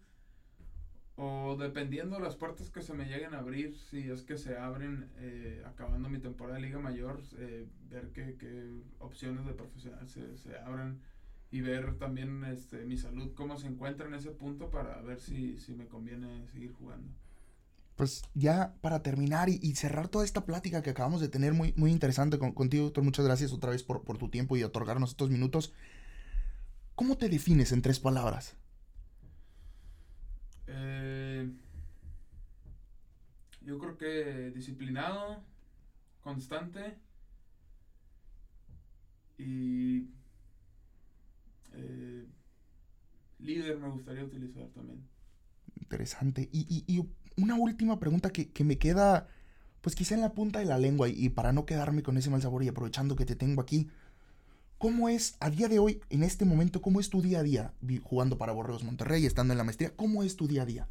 O dependiendo de las puertas que se me lleguen a abrir, si es que se abren eh, acabando mi temporada de Liga Mayor, eh, ver qué, qué, opciones de profesional se, se abren y ver también este, mi salud, cómo se encuentra en ese punto para ver si, si me conviene seguir jugando pues ya para terminar y, cerrar toda esta plática que acabamos de tener muy, muy interesante contigo, doctor, muchas gracias otra vez por, tu tiempo y otorgarnos estos minutos. ¿Cómo te defines en tres palabras? Eh, yo creo que disciplinado, constante y eh, líder me gustaría utilizar también. Interesante. y, y una última pregunta que, me queda, pues quizá en la punta de la lengua y, para no quedarme con ese mal sabor y aprovechando que te tengo aquí. ¿Cómo es a día de hoy, en este momento, cómo es tu día a día jugando para Borreos Monterrey, estando en la maestría? ¿Cómo es tu día a día?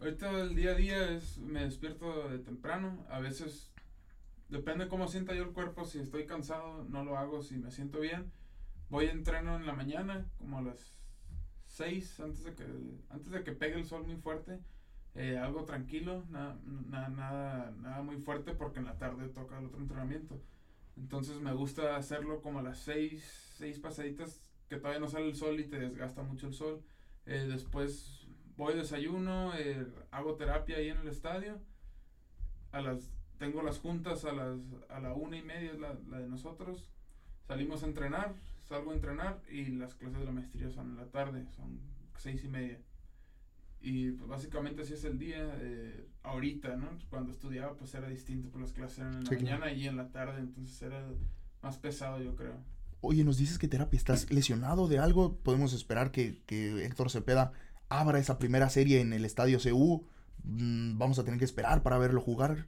Ahorita el día a día es, me despierto de temprano, a veces depende cómo sienta yo el cuerpo, si estoy cansado no lo hago, si me siento bien, voy a entreno en la mañana, como a las 6, antes de que, antes de que pegue el sol muy fuerte, eh, algo tranquilo, nada, nada, nada, muy fuerte porque en la tarde toca el otro entrenamiento. Entonces me gusta hacerlo como a las seis, seis pasaditas que todavía no sale el sol y te desgasta mucho el sol. Eh, después voy desayuno, eh, hago terapia ahí en el estadio. A las, tengo las juntas a, las, a la una y media, la, la de nosotros. Salimos a entrenar, salgo a entrenar y las clases de la maestría son en la tarde, son seis y media. Y pues básicamente así es el día. Eh, ahorita, ¿no? Cuando estudiaba pues era distinto, por las clases eran en la mañana y en la tarde, entonces era más pesado yo creo. Oye, nos dices que terapia, ¿estás lesionado de algo? ¿Podemos esperar que, que Héctor Cepeda abra esa primera serie en el Estadio CU? Mm, ¿Vamos a tener que esperar para verlo jugar?